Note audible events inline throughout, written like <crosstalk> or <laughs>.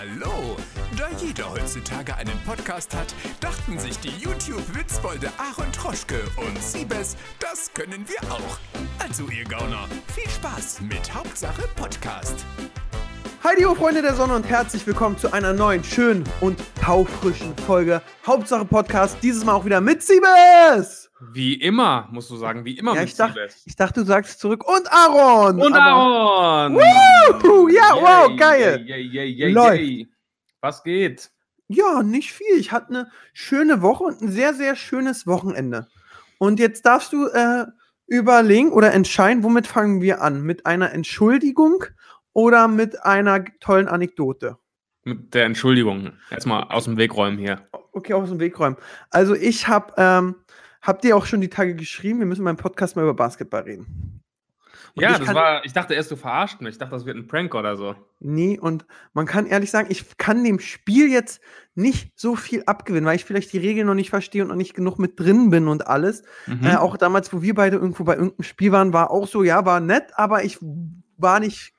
Hallo! Da jeder heutzutage einen Podcast hat, dachten sich die YouTube-Witzbolde Aaron Troschke und Siebes, das können wir auch. Also ihr Gauner, viel Spaß mit Hauptsache Podcast. Heidi, ho Freunde der Sonne und herzlich willkommen zu einer neuen, schönen und taufrischen Folge Hauptsache Podcast. Dieses Mal auch wieder mit Siebes! Wie immer, musst du sagen, wie immer Ja, ich, dachte, ich dachte, du sagst zurück und Aaron! Und Aaron! Wuhu! Ja, wow, Yay, geil. Yay, yay, Läuft. Was geht? Ja, nicht viel. Ich hatte eine schöne Woche und ein sehr, sehr schönes Wochenende. Und jetzt darfst du äh, überlegen oder entscheiden, womit fangen wir an? Mit einer Entschuldigung oder mit einer tollen Anekdote? Mit der Entschuldigung. Erstmal aus dem Weg räumen hier. Okay, aus dem Weg räumen. Also ich habe, ähm, habt ihr auch schon die Tage geschrieben, wir müssen beim Podcast mal über Basketball reden. Und ja, ich das war, ich dachte erst, du verarscht mich. Ich dachte, das wird ein Prank oder so. Nee, und man kann ehrlich sagen, ich kann dem Spiel jetzt nicht so viel abgewinnen, weil ich vielleicht die Regeln noch nicht verstehe und noch nicht genug mit drin bin und alles. Mhm. Äh, auch damals, wo wir beide irgendwo bei irgendeinem Spiel waren, war auch so, ja, war nett, aber ich war nicht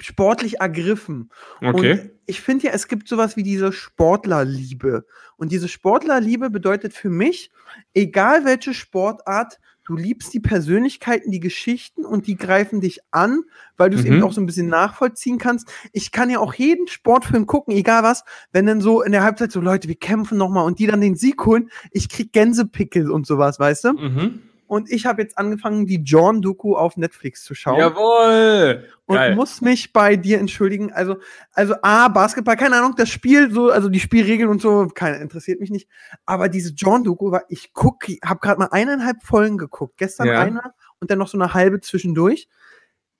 sportlich ergriffen. okay. Und ich finde ja, es gibt sowas wie diese Sportlerliebe. Und diese Sportlerliebe bedeutet für mich, egal welche Sportart, du liebst die Persönlichkeiten, die Geschichten und die greifen dich an, weil du es Mhm. eben auch so ein bisschen nachvollziehen kannst. Ich kann ja auch jeden Sportfilm gucken, egal was, wenn dann so in der Halbzeit so Leute, wir kämpfen nochmal und die dann den Sieg holen, ich krieg Gänsepickel und sowas, weißt du? Mhm. Und ich habe jetzt angefangen, die John-Doku auf Netflix zu schauen Jawohl! und Geil. muss mich bei dir entschuldigen. Also, also A, Basketball, keine Ahnung, das Spiel, so, also die Spielregeln und so, keine, interessiert mich nicht. Aber diese John-Doku war, ich gucke, habe gerade mal eineinhalb Folgen geguckt. Gestern Ja. eine und dann noch so eine halbe zwischendurch.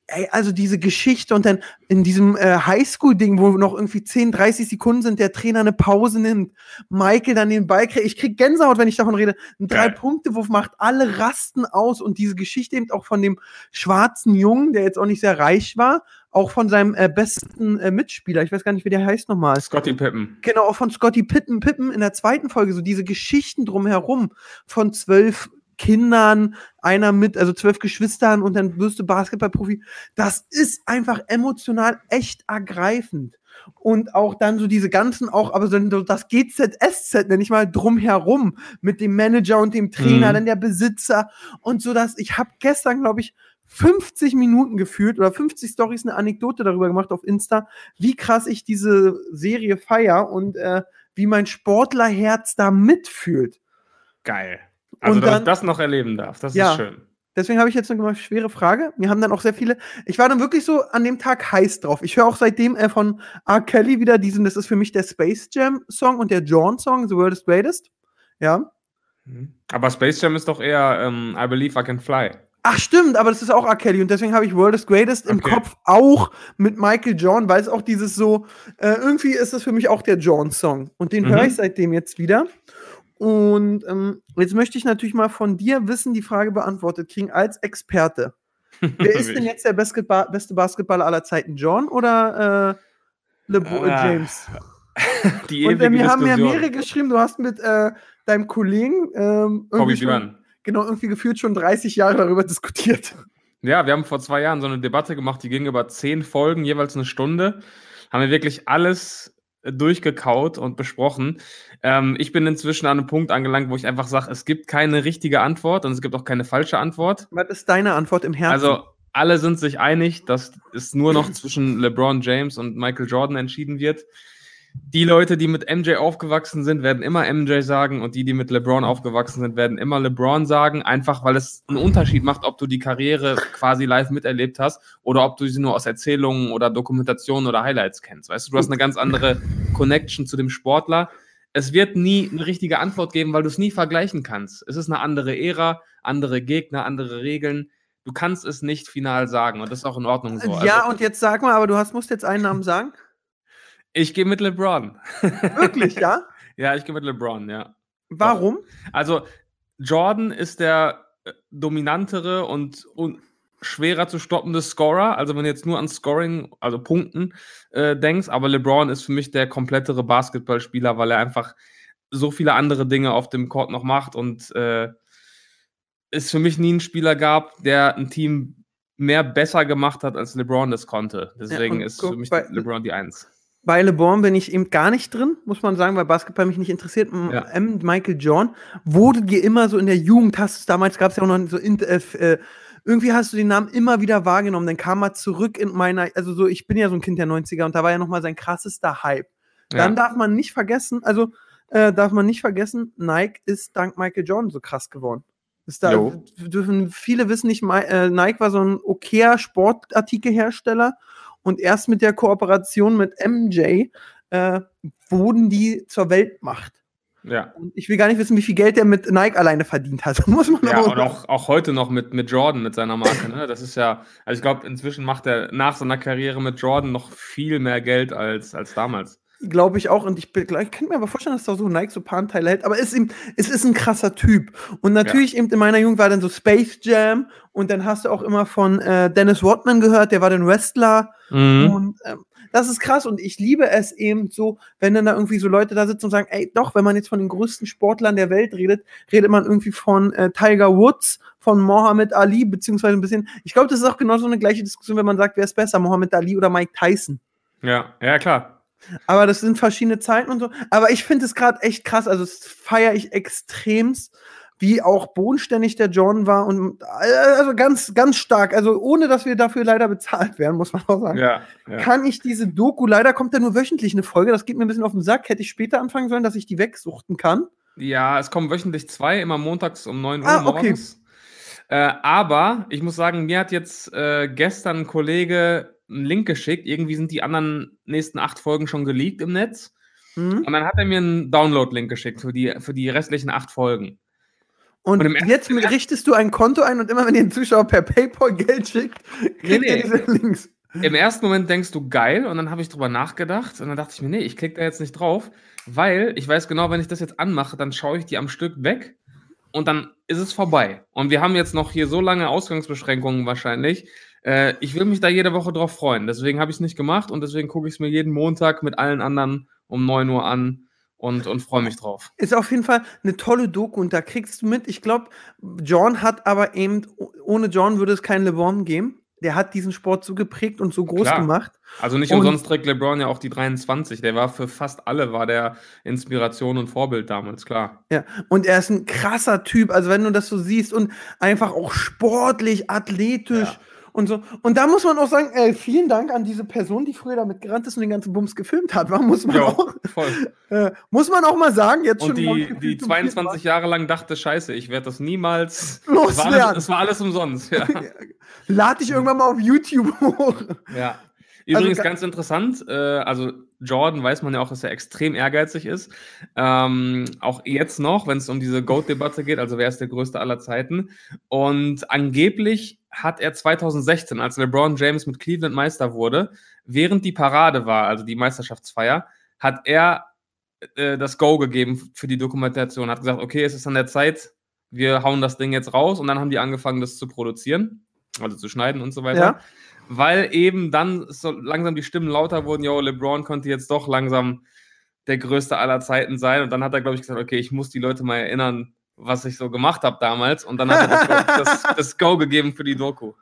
Ey, also diese Geschichte und dann in diesem äh, Highschool-Ding, wo noch irgendwie 10, 30 Sekunden sind, der Trainer eine Pause nimmt, Michael dann den Ball kriegt. Ich krieg Gänsehaut, wenn ich davon rede. Ein. Drei-Punkte-Wurf macht alle Rasten aus und diese Geschichte eben auch von dem schwarzen Jungen, der jetzt auch nicht sehr reich war, auch von seinem äh, besten äh, Mitspieler, ich weiß gar nicht, wie der heißt nochmal. Scotty Pippen. Genau, auch von Scotty Pippen, Pippen in der zweiten Folge, so diese Geschichten drumherum von zwölf Kindern, einer mit, also zwölf Geschwistern und dann wirst du Basketballprofi. Das ist einfach emotional echt ergreifend. Und auch dann so diese ganzen, auch, aber so das GZSZ, nenne ich mal, drumherum mit dem Manager und dem Trainer, Mhm. dann der Besitzer und so dass ich habe gestern, glaube ich, 50 Minuten gefühlt oder 50 Stories eine Anekdote darüber gemacht auf Insta, wie krass ich diese Serie feier und äh, wie mein Sportlerherz da mitfühlt. Geil. Also, Und dass dann- ich das noch erleben darf. Das Ja. ist schön. Deswegen habe ich jetzt eine schwere Frage. Wir haben dann auch sehr viele. Ich war dann wirklich so an dem Tag heiß drauf. Ich höre auch seitdem äh, von R. Kelly wieder diesen, das ist für mich der Space Jam Song und der John Song, The World is Greatest. Ja. Mhm. Aber Space Jam ist doch eher ähm, I Believe I Can Fly. Ach, stimmt, aber das ist auch R. Kelly und deswegen habe ich World is Greatest im Okay. Kopf auch mit Michael John, weil es auch dieses so, äh, irgendwie ist das für mich auch der John-Song. Und den Mhm. höre ich seitdem jetzt wieder. Und ähm, jetzt möchte ich natürlich mal von dir wissen, die Frage beantwortet kriegen als Experte. <laughs> Wer ist denn jetzt der beste, ba beste Basketballer aller Zeiten? John oder äh, LeBron Ah, James? <laughs> Die Und äh, ewige mir haben ja mehrere geschrieben, du hast mit äh, deinem Kollegen ähm, irgendwie schon, genau irgendwie gefühlt schon 30 Jahre darüber diskutiert. Ja, wir haben vor zwei Jahren so eine Debatte gemacht, die ging über zehn Folgen, jeweils eine Stunde. Haben wir wirklich alles durchgekaut und besprochen. Ähm, ich bin inzwischen an einem Punkt angelangt, wo ich einfach sage, es gibt keine richtige Antwort und es gibt auch keine falsche Antwort. Was ist deine Antwort im Herzen? Also alle sind sich einig, dass es nur noch zwischen LeBron James und Michael Jordan entschieden wird. Die Leute, die mit MJ aufgewachsen sind, werden immer MJ sagen und die, die mit LeBron aufgewachsen sind, werden immer LeBron sagen, einfach weil es einen Unterschied macht, ob du die Karriere quasi live miterlebt hast oder ob du sie nur aus Erzählungen oder Dokumentationen oder Highlights kennst. Weißt du, du hast eine ganz andere Connection zu dem Sportler. Es wird nie eine richtige Antwort geben, weil du es nie vergleichen kannst. Es ist eine andere Ära, andere Gegner, andere Regeln. Du kannst es nicht final sagen und das ist auch in Ordnung so. ja, also, und jetzt sag mal, aber du hast, musst jetzt einen Namen sagen. Ich gehe mit LeBron. <laughs> Wirklich, ja? Ja, ich gehe mit LeBron, ja. Warum? Also, Jordan ist der äh, dominantere und, und schwerer zu stoppende Scorer. Also, wenn du jetzt nur an Scoring, also Punkten äh, denkst, aber LeBron ist für mich der komplettere Basketballspieler, weil er einfach so viele andere Dinge auf dem Court noch macht und äh, es für mich nie einen Spieler gab, der ein Team mehr besser gemacht hat, als LeBron das konnte. Deswegen und ist für mich LeBron die Eins. Bei LeBron bin ich eben gar nicht drin, muss man sagen, weil Basketball mich nicht interessiert. M- Ja. M. Michael John wurde dir immer so in der Jugend, hast du damals gab es ja auch noch so, äh, äh, irgendwie hast du den Namen immer wieder wahrgenommen. Dann kam er zurück in meiner, also so, ich bin ja so ein Kind der 90er und da war ja nochmal sein krassester Hype. Dann darf man nicht vergessen, also äh, darf man nicht vergessen, Nike ist dank Michael Jordan so krass geworden. Ist da, Jo. dürfen viele wissen nicht, äh, Nike war so ein okayer Sportartikelhersteller und erst mit der Kooperation mit MJ äh, wurden die zur Weltmacht. ja. Und ich will gar nicht wissen, wie viel Geld der mit Nike alleine verdient hat. <laughs> Muss man Ja, und auch, auch heute noch mit, mit Jordan, mit seiner Marke. Ne? Das ist ja, also ich glaube, inzwischen macht er nach seiner Karriere mit Jordan noch viel mehr Geld als, als damals. Glaube ich auch. Und ich, bin- ich kann mir aber vorstellen, dass da so Nike so ein paar hält. Aber es ist, eben, es ist ein krasser Typ. Und natürlich eben in meiner Jugend war dann so Space Jam. Und dann hast du auch immer von äh, Dennis Rodman gehört, der war dann Wrestler. Mhm. Und ähm, das ist krass. Und ich liebe es eben so, wenn dann da irgendwie so Leute da sitzen und sagen, ey, doch, wenn man jetzt von den größten Sportlern der Welt redet, redet man irgendwie von äh, Tiger Woods, von Mohammed Ali, beziehungsweise ein bisschen. Ich glaube, das ist auch genau so eine gleiche Diskussion, wenn man sagt, wer ist besser, Mohammed Ali oder Mike Tyson. Ja, ja, klar. Aber das sind verschiedene Zeiten und so. Aber ich finde es gerade echt krass. Also, das feiere ich extremst, wie auch bodenständig der John war. Und also ganz, ganz stark. Also, ohne dass wir dafür leider bezahlt werden, muss man auch sagen. Ja, ja. Kann ich diese Doku, leider kommt ja nur wöchentlich eine Folge, das geht mir ein bisschen auf den Sack. Hätte ich später anfangen sollen, dass ich die wegsuchten kann. Ja, es kommen wöchentlich zwei, immer montags um 9 Uhr Ah, okay. morgens. Äh, aber ich muss sagen, mir hat jetzt äh, gestern ein Kollege einen Link geschickt. Irgendwie sind die anderen nächsten acht Folgen schon geleakt im Netz. Mhm. Und dann hat er mir einen Download-Link geschickt für die, für die restlichen acht Folgen. Und, Und jetzt mit, richtest du ein Konto ein und immer wenn dir ein Zuschauer per PayPal Geld schickt, kriegt Nee, er nee. diese Links. Im ersten Moment denkst du geil und dann habe ich drüber nachgedacht und dann dachte ich mir, nee, ich klicke da jetzt nicht drauf, weil ich weiß genau, wenn ich das jetzt anmache, dann schaue ich die am Stück weg und dann ist es vorbei. Und wir haben jetzt noch hier so lange Ausgangsbeschränkungen wahrscheinlich. Äh, ich will mich da jede Woche drauf freuen. Deswegen habe ich es nicht gemacht und deswegen gucke ich es mir jeden Montag mit allen anderen um 9 Uhr an und, und freue mich drauf. Ist auf jeden Fall eine tolle Doku und da kriegst du mit. Ich glaube, John hat aber eben, oh- ohne John würde es keinen LeBron geben. Der hat diesen Sport so geprägt und so groß Klar. gemacht. Also nicht Und- umsonst trägt LeBron ja auch die 23. Der war für fast alle, war der Inspiration und Vorbild damals, klar. Ja, und er ist ein krasser Typ. Also, wenn du das so siehst und einfach auch sportlich, athletisch Ja. Und so. Und da muss man auch sagen, äh, vielen Dank an diese Person, die früher damit gerannt ist und den ganzen Bums gefilmt hat. War, muss, man Ja, auch, <laughs> äh, muss man auch mal sagen, jetzt Und schon. die, die gefühlt zum 22 Jahre lang dachte, scheiße, ich werde das niemals. Es war, Loswerden. alles, es war alles umsonst. Ja. <laughs> Lade ich irgendwann mal auf YouTube hoch. ja. Übrigens Also ga- ganz interessant, äh, also Jordan weiß man ja auch, dass er extrem ehrgeizig ist. Ähm, auch jetzt noch, wenn es um diese GOAT-Debatte geht, also wer ist der größte aller Zeiten. Und angeblich hat er 2016, als LeBron James mit Cleveland Meister wurde, während die Parade war, also die Meisterschaftsfeier, hat er äh, das Go gegeben für die Dokumentation, hat gesagt, okay, es ist an der Zeit, wir hauen das Ding jetzt raus und dann haben die angefangen, das zu produzieren, also zu schneiden und so weiter. Ja. Weil eben dann so langsam die Stimmen lauter wurden, yo, LeBron konnte jetzt doch langsam der größte aller Zeiten sein. Und dann hat er, glaube ich, gesagt, okay, ich muss die Leute mal erinnern, was ich so gemacht habe damals. Und dann hat er das, <laughs> das, das Go gegeben für die Doku.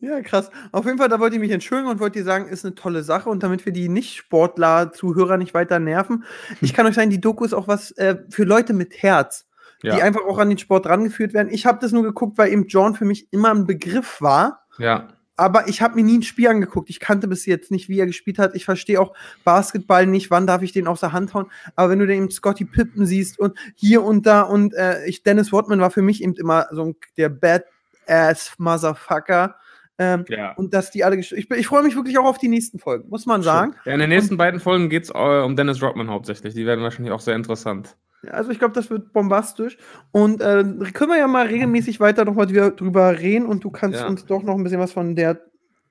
Ja, krass. Auf jeden Fall, da wollte ich mich entschuldigen und wollte dir sagen, ist eine tolle Sache. Und damit wir die Nicht-Sportler-Zuhörer nicht weiter nerven, ich kann euch sagen, die Doku ist auch was äh, für Leute mit Herz, die Ja, einfach auch an den Sport rangeführt werden. Ich habe das nur geguckt, weil eben John für mich immer ein Begriff war. ja, Aber ich habe mir nie ein Spiel angeguckt. Ich kannte bis jetzt nicht, wie er gespielt hat. Ich verstehe auch Basketball nicht. Wann darf ich den aus der Hand hauen? Aber wenn du dann eben Scotty Pippen siehst und hier und da und äh, ich, Dennis Rodman war für mich eben immer so ein, der Badass Motherfucker. Ähm, ja. und dass die alle. Ich, ich freue mich wirklich auch auf die nächsten Folgen, muss man sagen. ja. In den nächsten beiden Folgen geht es äh, um Dennis Rodman hauptsächlich. Die werden wahrscheinlich auch sehr interessant. Also ich glaube, das wird bombastisch. Und äh, können wir ja mal regelmäßig weiter nochmal drüber reden und du kannst Ja. uns doch noch ein bisschen was von der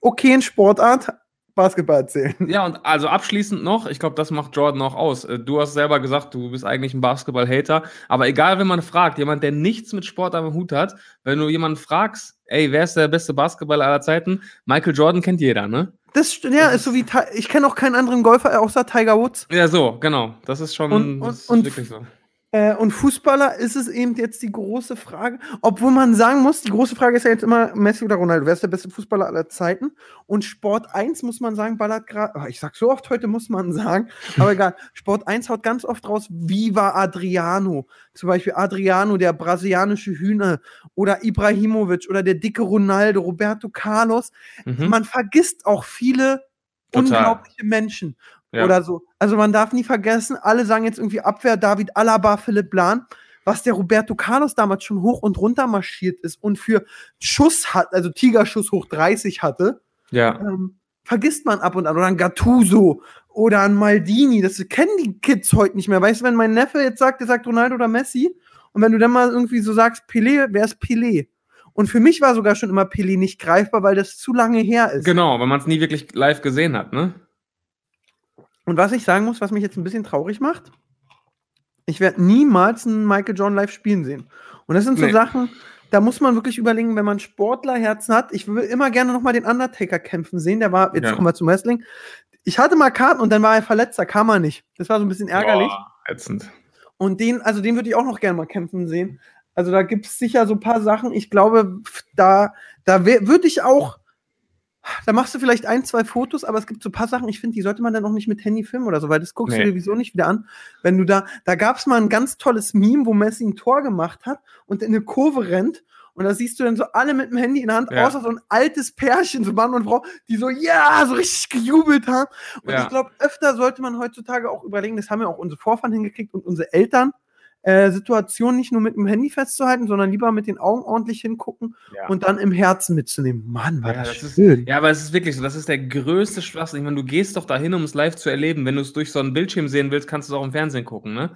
okayen Sportart Basketball erzählen. Ja, und also abschließend noch, ich glaube, das macht Jordan auch aus. Äh, Du hast selber gesagt, du bist eigentlich ein Basketball-Hater, aber egal, wenn man fragt, jemand, der nichts mit Sport am Hut hat, wenn du jemanden fragst, ey, wer ist der beste Basketballer aller Zeiten? Michael Jordan kennt jeder, ne? Das ja, ist so wie ich kenne auch keinen anderen Golfer außer Tiger Woods. Ja, so, genau. Das ist schon Und- und- wirklich so. Äh, und Fußballer ist es eben jetzt die große Frage, obwohl man sagen muss, die große Frage ist ja jetzt immer Messi oder Ronaldo, wer ist der beste Fußballer aller Zeiten? Und Sport 1 muss man sagen, ballert gerade, ich sag so oft heute muss man sagen, <laughs> aber egal, Sport 1 haut ganz oft raus, Viva Adriano, zum Beispiel Adriano, der brasilianische Hühner oder Ibrahimovic oder der dicke Ronaldo, Roberto Carlos. Mhm. Man vergisst auch viele Total. unglaubliche Menschen Ja. oder so. Also man darf nie vergessen, alle sagen jetzt irgendwie Abwehr, David Alaba, Philipp Lahn, was der Roberto Carlos damals schon hoch und runter marschiert ist und für Schuss hat, also Tigerschuss hoch 30 hatte, Ja. ähm, vergisst man ab und an. Oder ein Gattuso oder ein Maldini, das kennen die Kids heute nicht mehr. Weißt du, wenn mein Neffe jetzt sagt, der sagt Ronaldo oder Messi, und wenn du dann mal irgendwie so sagst, Pelé, wer ist Pelé? Und für mich war sogar schon immer Pelé nicht greifbar, weil das zu lange her ist. Genau, weil man es nie wirklich live gesehen hat, ne? Und was ich sagen muss, was mich jetzt ein bisschen traurig macht, ich werde niemals einen Michael John live spielen sehen. Und das sind so Nee. Sachen, da muss man wirklich überlegen, wenn man Sportlerherzen hat. Ich will immer gerne noch mal den Undertaker kämpfen sehen. Der war, jetzt Ja. kommen wir zum Wrestling. Ich hatte mal Karten und dann war er verletzt, da kam er nicht. Das war so ein bisschen ärgerlich. Boah, ätzend. Und den, also den würde ich auch noch gerne mal kämpfen sehen. Also da gibt es sicher so ein paar Sachen. Ich glaube, da, da würde ich auch, da machst du vielleicht ein, zwei Fotos, aber es gibt so ein paar Sachen, ich finde, die sollte man dann auch nicht mit Handy filmen oder so, weil das guckst Nee. du dir wieso nicht wieder an. Wenn du da, da gab es mal ein ganz tolles Meme, wo Messi ein Tor gemacht hat und in eine Kurve rennt. Und da siehst du dann so alle mit dem Handy in der Hand, Ja. außer so ein altes Pärchen, so Mann und Frau, die so, ja, so richtig gejubelt haben. Und Ja. ich glaube, öfter sollte man heutzutage auch überlegen, das haben ja auch unsere Vorfahren hingekriegt und unsere Eltern, äh, Situationen nicht nur mit dem Handy festzuhalten, sondern lieber mit den Augen ordentlich hingucken Ja. und dann im Herzen mitzunehmen. Mann, war Ja, das, das ist- schön. Ja, aber es ist wirklich so, das ist der größte Schwachsinn. Ich meine, du gehst doch dahin, um es live zu erleben. Wenn du es durch so einen Bildschirm sehen willst, kannst du es auch im Fernsehen gucken, ne?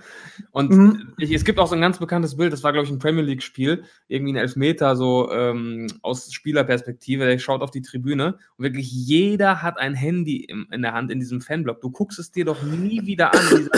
Und Mhm. ich, es gibt auch so ein ganz bekanntes Bild, das war, glaube ich, ein Premier League-Spiel, irgendwie ein Elfmeter, so ähm, aus Spielerperspektive, der schaut auf die Tribüne und wirklich jeder hat ein Handy im, in der Hand in diesem Fanblock. Du guckst es dir doch nie wieder an,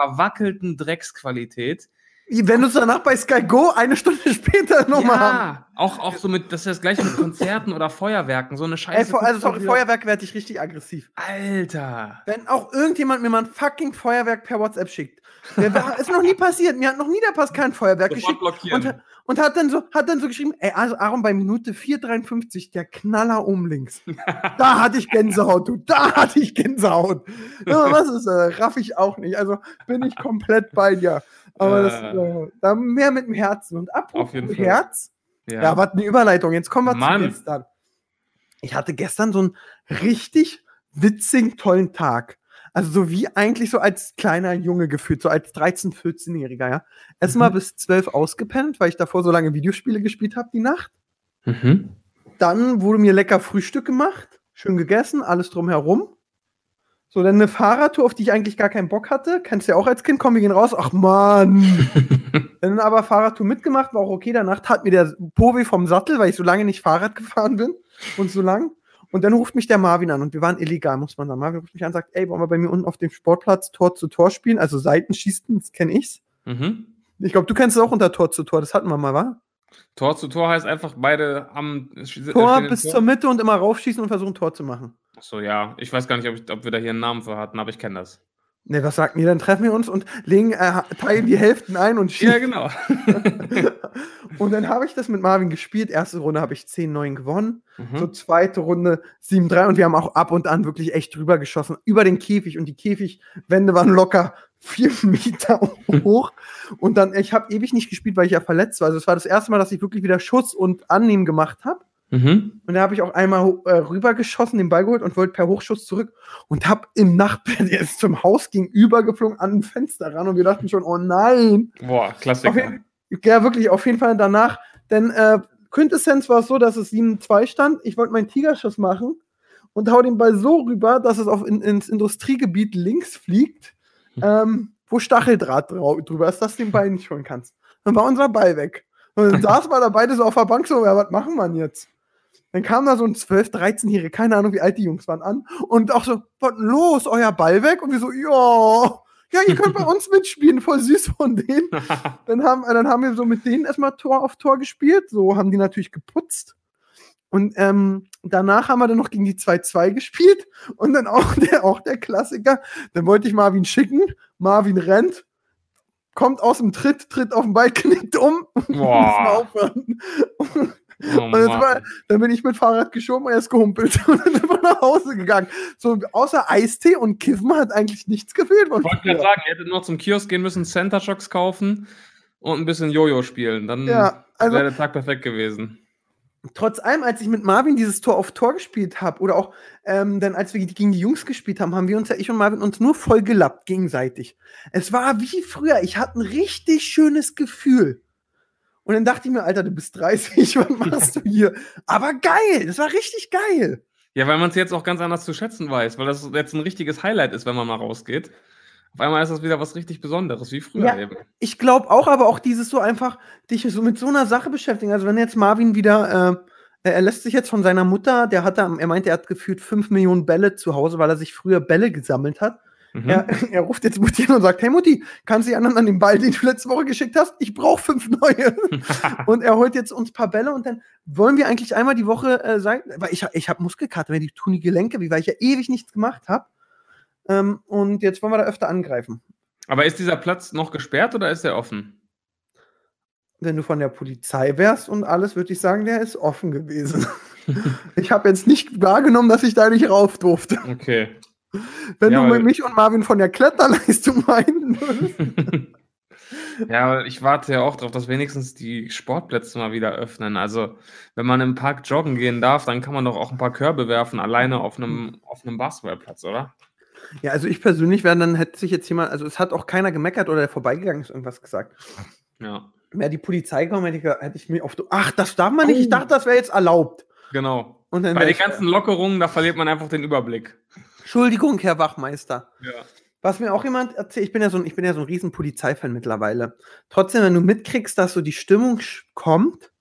verwackelten Drecksqualität. Wenn du es danach bei Sky Go eine Stunde <laughs> später nochmal haben. Ja, auch, auch so mit, das ist das gleiche mit Konzerten oder Feuerwerken, so eine Scheiße. Ey, also sorry, wieder- Feuerwerk werde ich richtig aggressiv. Alter. Wenn auch irgendjemand mir mal ein fucking Feuerwerk per WhatsApp schickt. Der war, ist noch nie passiert. Mir hat noch nie der Pass kein Feuerwerk Sofort geschickt. blockieren. Und, und hat, dann so, hat dann so geschrieben, ey, also Aaron, bei Minute 4,53, der Knaller um links. <laughs> da hatte ich Gänsehaut, du, da hatte ich Gänsehaut. Ja, was ist, äh, raff ich auch nicht. Also bin ich komplett bei dir. Aber das, Äh. äh, da mehr mit dem Herzen. Und apropos Auf jeden Fall. Herz, ja, was eine Überleitung. Jetzt kommen wir Mann. zu gestern. Ich hatte gestern so einen richtig witzigen, tollen Tag. Also so wie eigentlich so als kleiner Junge gefühlt, so als 13-, 14-Jähriger, ja. Erstmal Mhm. bis 12 ausgepennt, weil ich davor so lange Videospiele gespielt habe die Nacht. Mhm. Dann wurde mir lecker Frühstück gemacht, schön gegessen, alles drumherum. So, dann eine Fahrradtour, auf die ich eigentlich gar keinen Bock hatte. Kennst du ja auch als Kind, komm, wir gehen raus. Ach Mann. <laughs> dann aber Fahrradtour mitgemacht, war auch okay. Danach tat mir der Po weh vom Sattel, weil ich so lange nicht Fahrrad gefahren bin und so lang. Und dann ruft mich der Marvin an und wir waren illegal, muss man sagen. Marvin ruft mich an und sagt, ey, wollen wir bei mir unten auf dem Sportplatz Tor zu Tor spielen? Also Seitenschießen, das kenne ich's. Mhm. Ich glaube, du kennst es auch unter Tor zu Tor, das hatten wir mal, wa? Tor zu Tor heißt einfach, beide am äh, Tor bis zur Mitte und immer raufschießen und versuchen Tor zu machen. Achso, ja. Ich weiß gar nicht, ob, ich, ob wir da hier einen Namen für hatten, aber ich kenne das. Ne, was sagt ihr? Dann treffen wir uns und legen, äh, teilen die Hälften ein und Ja, schießen. genau. <laughs> und dann habe ich das mit Marvin gespielt. Erste Runde habe ich 10-9 gewonnen. Mhm. So zweite Runde 7-3 und wir haben auch ab und an wirklich echt drüber geschossen. Über den Käfig und die Käfigwände waren locker <laughs> vier Meter <laughs> hoch. Und dann, ich habe ewig nicht gespielt, weil ich ja verletzt war. Also es war das erste Mal, dass ich wirklich wieder Schuss und Annehmen gemacht habe. Mhm. Und da habe ich auch einmal äh, rübergeschossen, den Ball geholt und wollte per Hochschuss zurück und habe im Nachtbett, <laughs> der ist zum Haus gegenüber geflogen, an ein Fenster ran und wir dachten schon, oh nein. Boah, Klassiker. jeden, ja, wirklich, auf jeden Fall danach. Denn äh, Quintessenz war es so, dass es 7-2 stand. Ich wollte meinen Tigerschuss machen und hau den Ball so rüber, dass es auf in, ins Industriegebiet links fliegt, ähm, wo Stacheldraht drüber ist, dass du den Ball nicht holen kannst. Dann war unser Ball weg. Und dann <laughs> saßen wir da beide so auf der Bank so, ja, was machen wir jetzt? Dann kam da so ein 12-, 13-Jähriger, keine Ahnung, wie alt die Jungs waren, an und auch so, was los, euer Ball weg? Und wir so, ja, ja, ihr könnt bei <laughs> uns mitspielen, voll süß von denen. <laughs> Dann haben, dann haben wir so mit denen erstmal Tor auf Tor gespielt. So haben die natürlich geputzt. Und ähm, danach haben wir dann noch gegen die 2-2 gespielt. Und dann auch der, auch der Klassiker. Dann wollte ich Marvin schicken. Marvin rennt, kommt aus dem Tritt, tritt auf den Ball, <laughs> knickt um und muss Boah. mal aufhören. Und, Oh, und war, dann bin ich mit Fahrrad geschoben, er ist gehumpelt <laughs> und dann sind wir nach Hause gegangen. So, außer Eistee und Kiffen hat eigentlich nichts gefehlt. Ich wollte gerade sagen, ihr hättet noch zum Kiosk gehen müssen, Center Shocks kaufen und ein bisschen Jojo spielen. Dann Ja, also- wäre der Tag perfekt gewesen. trotz allem, als ich mit Marvin dieses Tor auf Tor gespielt habe, oder auch ähm, dann, als wir gegen die Jungs gespielt haben, haben wir uns ja, ich und Marvin, uns nur voll gelappt gegenseitig. Es war wie früher. Ich hatte ein richtig schönes Gefühl. Und dann dachte ich mir, Alter, du bist 30, <laughs> was machst du hier? Aber geil, das war richtig geil. Ja, weil man es jetzt auch ganz anders zu schätzen weiß, weil das jetzt ein richtiges Highlight ist, wenn man mal rausgeht. Auf einmal ist das wieder was richtig Besonderes, wie früher Ja. eben. Ich glaube auch, aber auch dieses so einfach, dich so mit so einer Sache beschäftigen. Also wenn jetzt Marvin wieder, äh, er lässt sich jetzt von seiner Mutter, der hat da, er meinte, er hat gefühlt 5 Millionen Bälle zu Hause, weil er sich früher Bälle gesammelt hat. Mhm. Er, <laughs> er ruft jetzt Mutti an und sagt, hey Mutti, kannst du die anderen an den Ball, den du letzte Woche geschickt hast? Ich brauche fünf neue. <laughs> und er holt jetzt uns ein paar Bälle und dann wollen wir eigentlich einmal die Woche äh, sein, weil ich, ich habe Muskelkater, wenn die tun die Gelenke, wie weil ich ja ewig nichts gemacht habe. Ähm, und jetzt wollen wir da öfter angreifen. Aber ist dieser Platz noch gesperrt oder ist er offen? Wenn du von der Polizei wärst und alles, würde ich sagen, der ist offen gewesen. <laughs> ich habe jetzt nicht wahrgenommen, dass ich da nicht rauf durfte. Okay. Wenn Ja, du weil- mich und Marvin von der Kletterleistung <laughs> meinen würdest. <laughs> ja, ich warte ja auch darauf, dass wenigstens die Sportplätze mal wieder öffnen. Also, wenn man im Park joggen gehen darf, dann kann man doch auch ein paar Körbe werfen, alleine auf einem, auf einem Basketballplatz, oder? Ja, also ich persönlich wäre, dann hätte sich jetzt jemand, also es hat auch keiner gemeckert oder der vorbeigegangen ist, irgendwas gesagt. Ja, Wäre die Polizei gekommen, hätte ich, hätte ich mir auf. Ach, das darf man nicht. Ich Oh. dachte, das wäre jetzt erlaubt. genau. Bei den ganzen Lockerungen, da verliert man einfach den Überblick. Entschuldigung, Herr Wachmeister. Ja. Was mir auch jemand erzählt, ich bin ja so ein, ich bin ja so ein riesen Polizeifan mittlerweile. Trotzdem, wenn du mitkriegst, dass so die Stimmung kommt,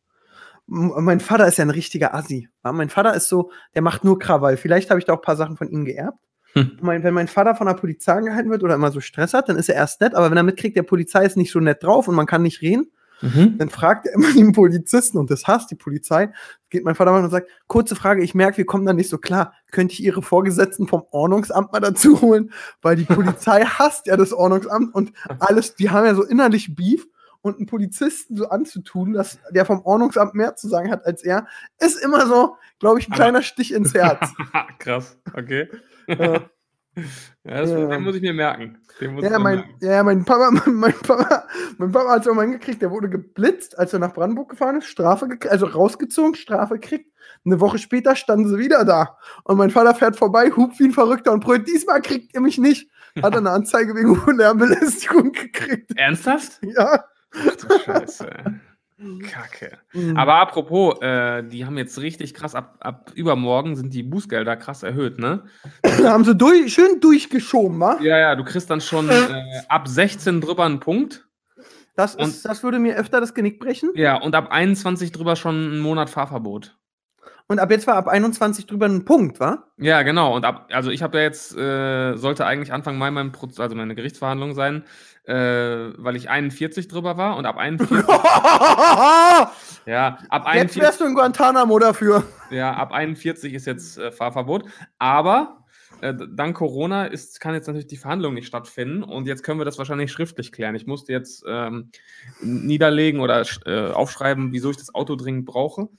mein Vater ist ja ein richtiger Assi. Ja, mein Vater ist so, der macht nur Krawall. Vielleicht habe ich da auch ein paar Sachen von ihm geerbt. Hm. Mein, wenn mein Vater von der Polizei angehalten wird oder immer so Stress hat, dann ist er erst nett, aber wenn er mitkriegt, der Polizei ist nicht so nett drauf und man kann nicht reden, Mhm. dann fragt er immer <laughs> den Polizisten und das hasst die Polizei. Geht mein Vater mal und sagt, kurze Frage, ich merke, wir kommen da nicht so klar. Könnte ich Ihre Vorgesetzten vom Ordnungsamt mal dazu holen? Weil die <laughs> Polizei hasst ja das Ordnungsamt und alles, die haben ja so innerlich Beef und einen Polizisten so anzutun, dass der vom Ordnungsamt mehr zu sagen hat als er, ist immer so, glaube ich, ein kleiner Stich ins Herz. <laughs> Krass, okay. Äh, Ja, das, Ja. Den muss ich mir merken. Ja, mein, merken. ja, mein Papa, <laughs> mein, mein Papa, mein Papa hat es irgendwann gekriegt, der wurde geblitzt, als er nach Brandenburg gefahren ist, Strafe gekriegt, also rausgezogen, Strafe gekriegt. Eine Woche später standen sie wieder da. Und mein Vater fährt vorbei, hupt wie ein Verrückter und brüllt, diesmal kriegt ihr mich nicht. Hat er eine Anzeige wegen <laughs> Lärmbelästigung gekriegt. Ernsthaft? Ja. Ach du Scheiße. Kacke. Aber apropos, äh, die haben jetzt richtig krass, ab, ab übermorgen sind die Bußgelder krass erhöht, ne? da <clears throat> haben sie durch, schön durchgeschoben, wa? Ja, ja, du kriegst dann schon äh, ab 16 drüber einen Punkt. Das, Und- ist, das würde mir öfter das Genick brechen. Ja, und ab 21 drüber schon einen Monat Fahrverbot. Und ab jetzt war ab 21 drüber ein Punkt, wa? Ja, genau. Und ab, also ich habe ja jetzt, äh, sollte eigentlich Anfang Mai mein Proz also meine Gerichtsverhandlung sein, äh, weil ich 41 drüber war und ab 41, <laughs> ja, ab Jetzt 41, wärst du in Guantanamo dafür. ja, ab 41 ist jetzt äh, Fahrverbot. Aber äh, dank Corona ist, kann jetzt natürlich die Verhandlung nicht stattfinden und jetzt können wir das wahrscheinlich schriftlich klären. Ich musste jetzt ähm, niederlegen oder äh, aufschreiben, wieso ich das Auto dringend brauche.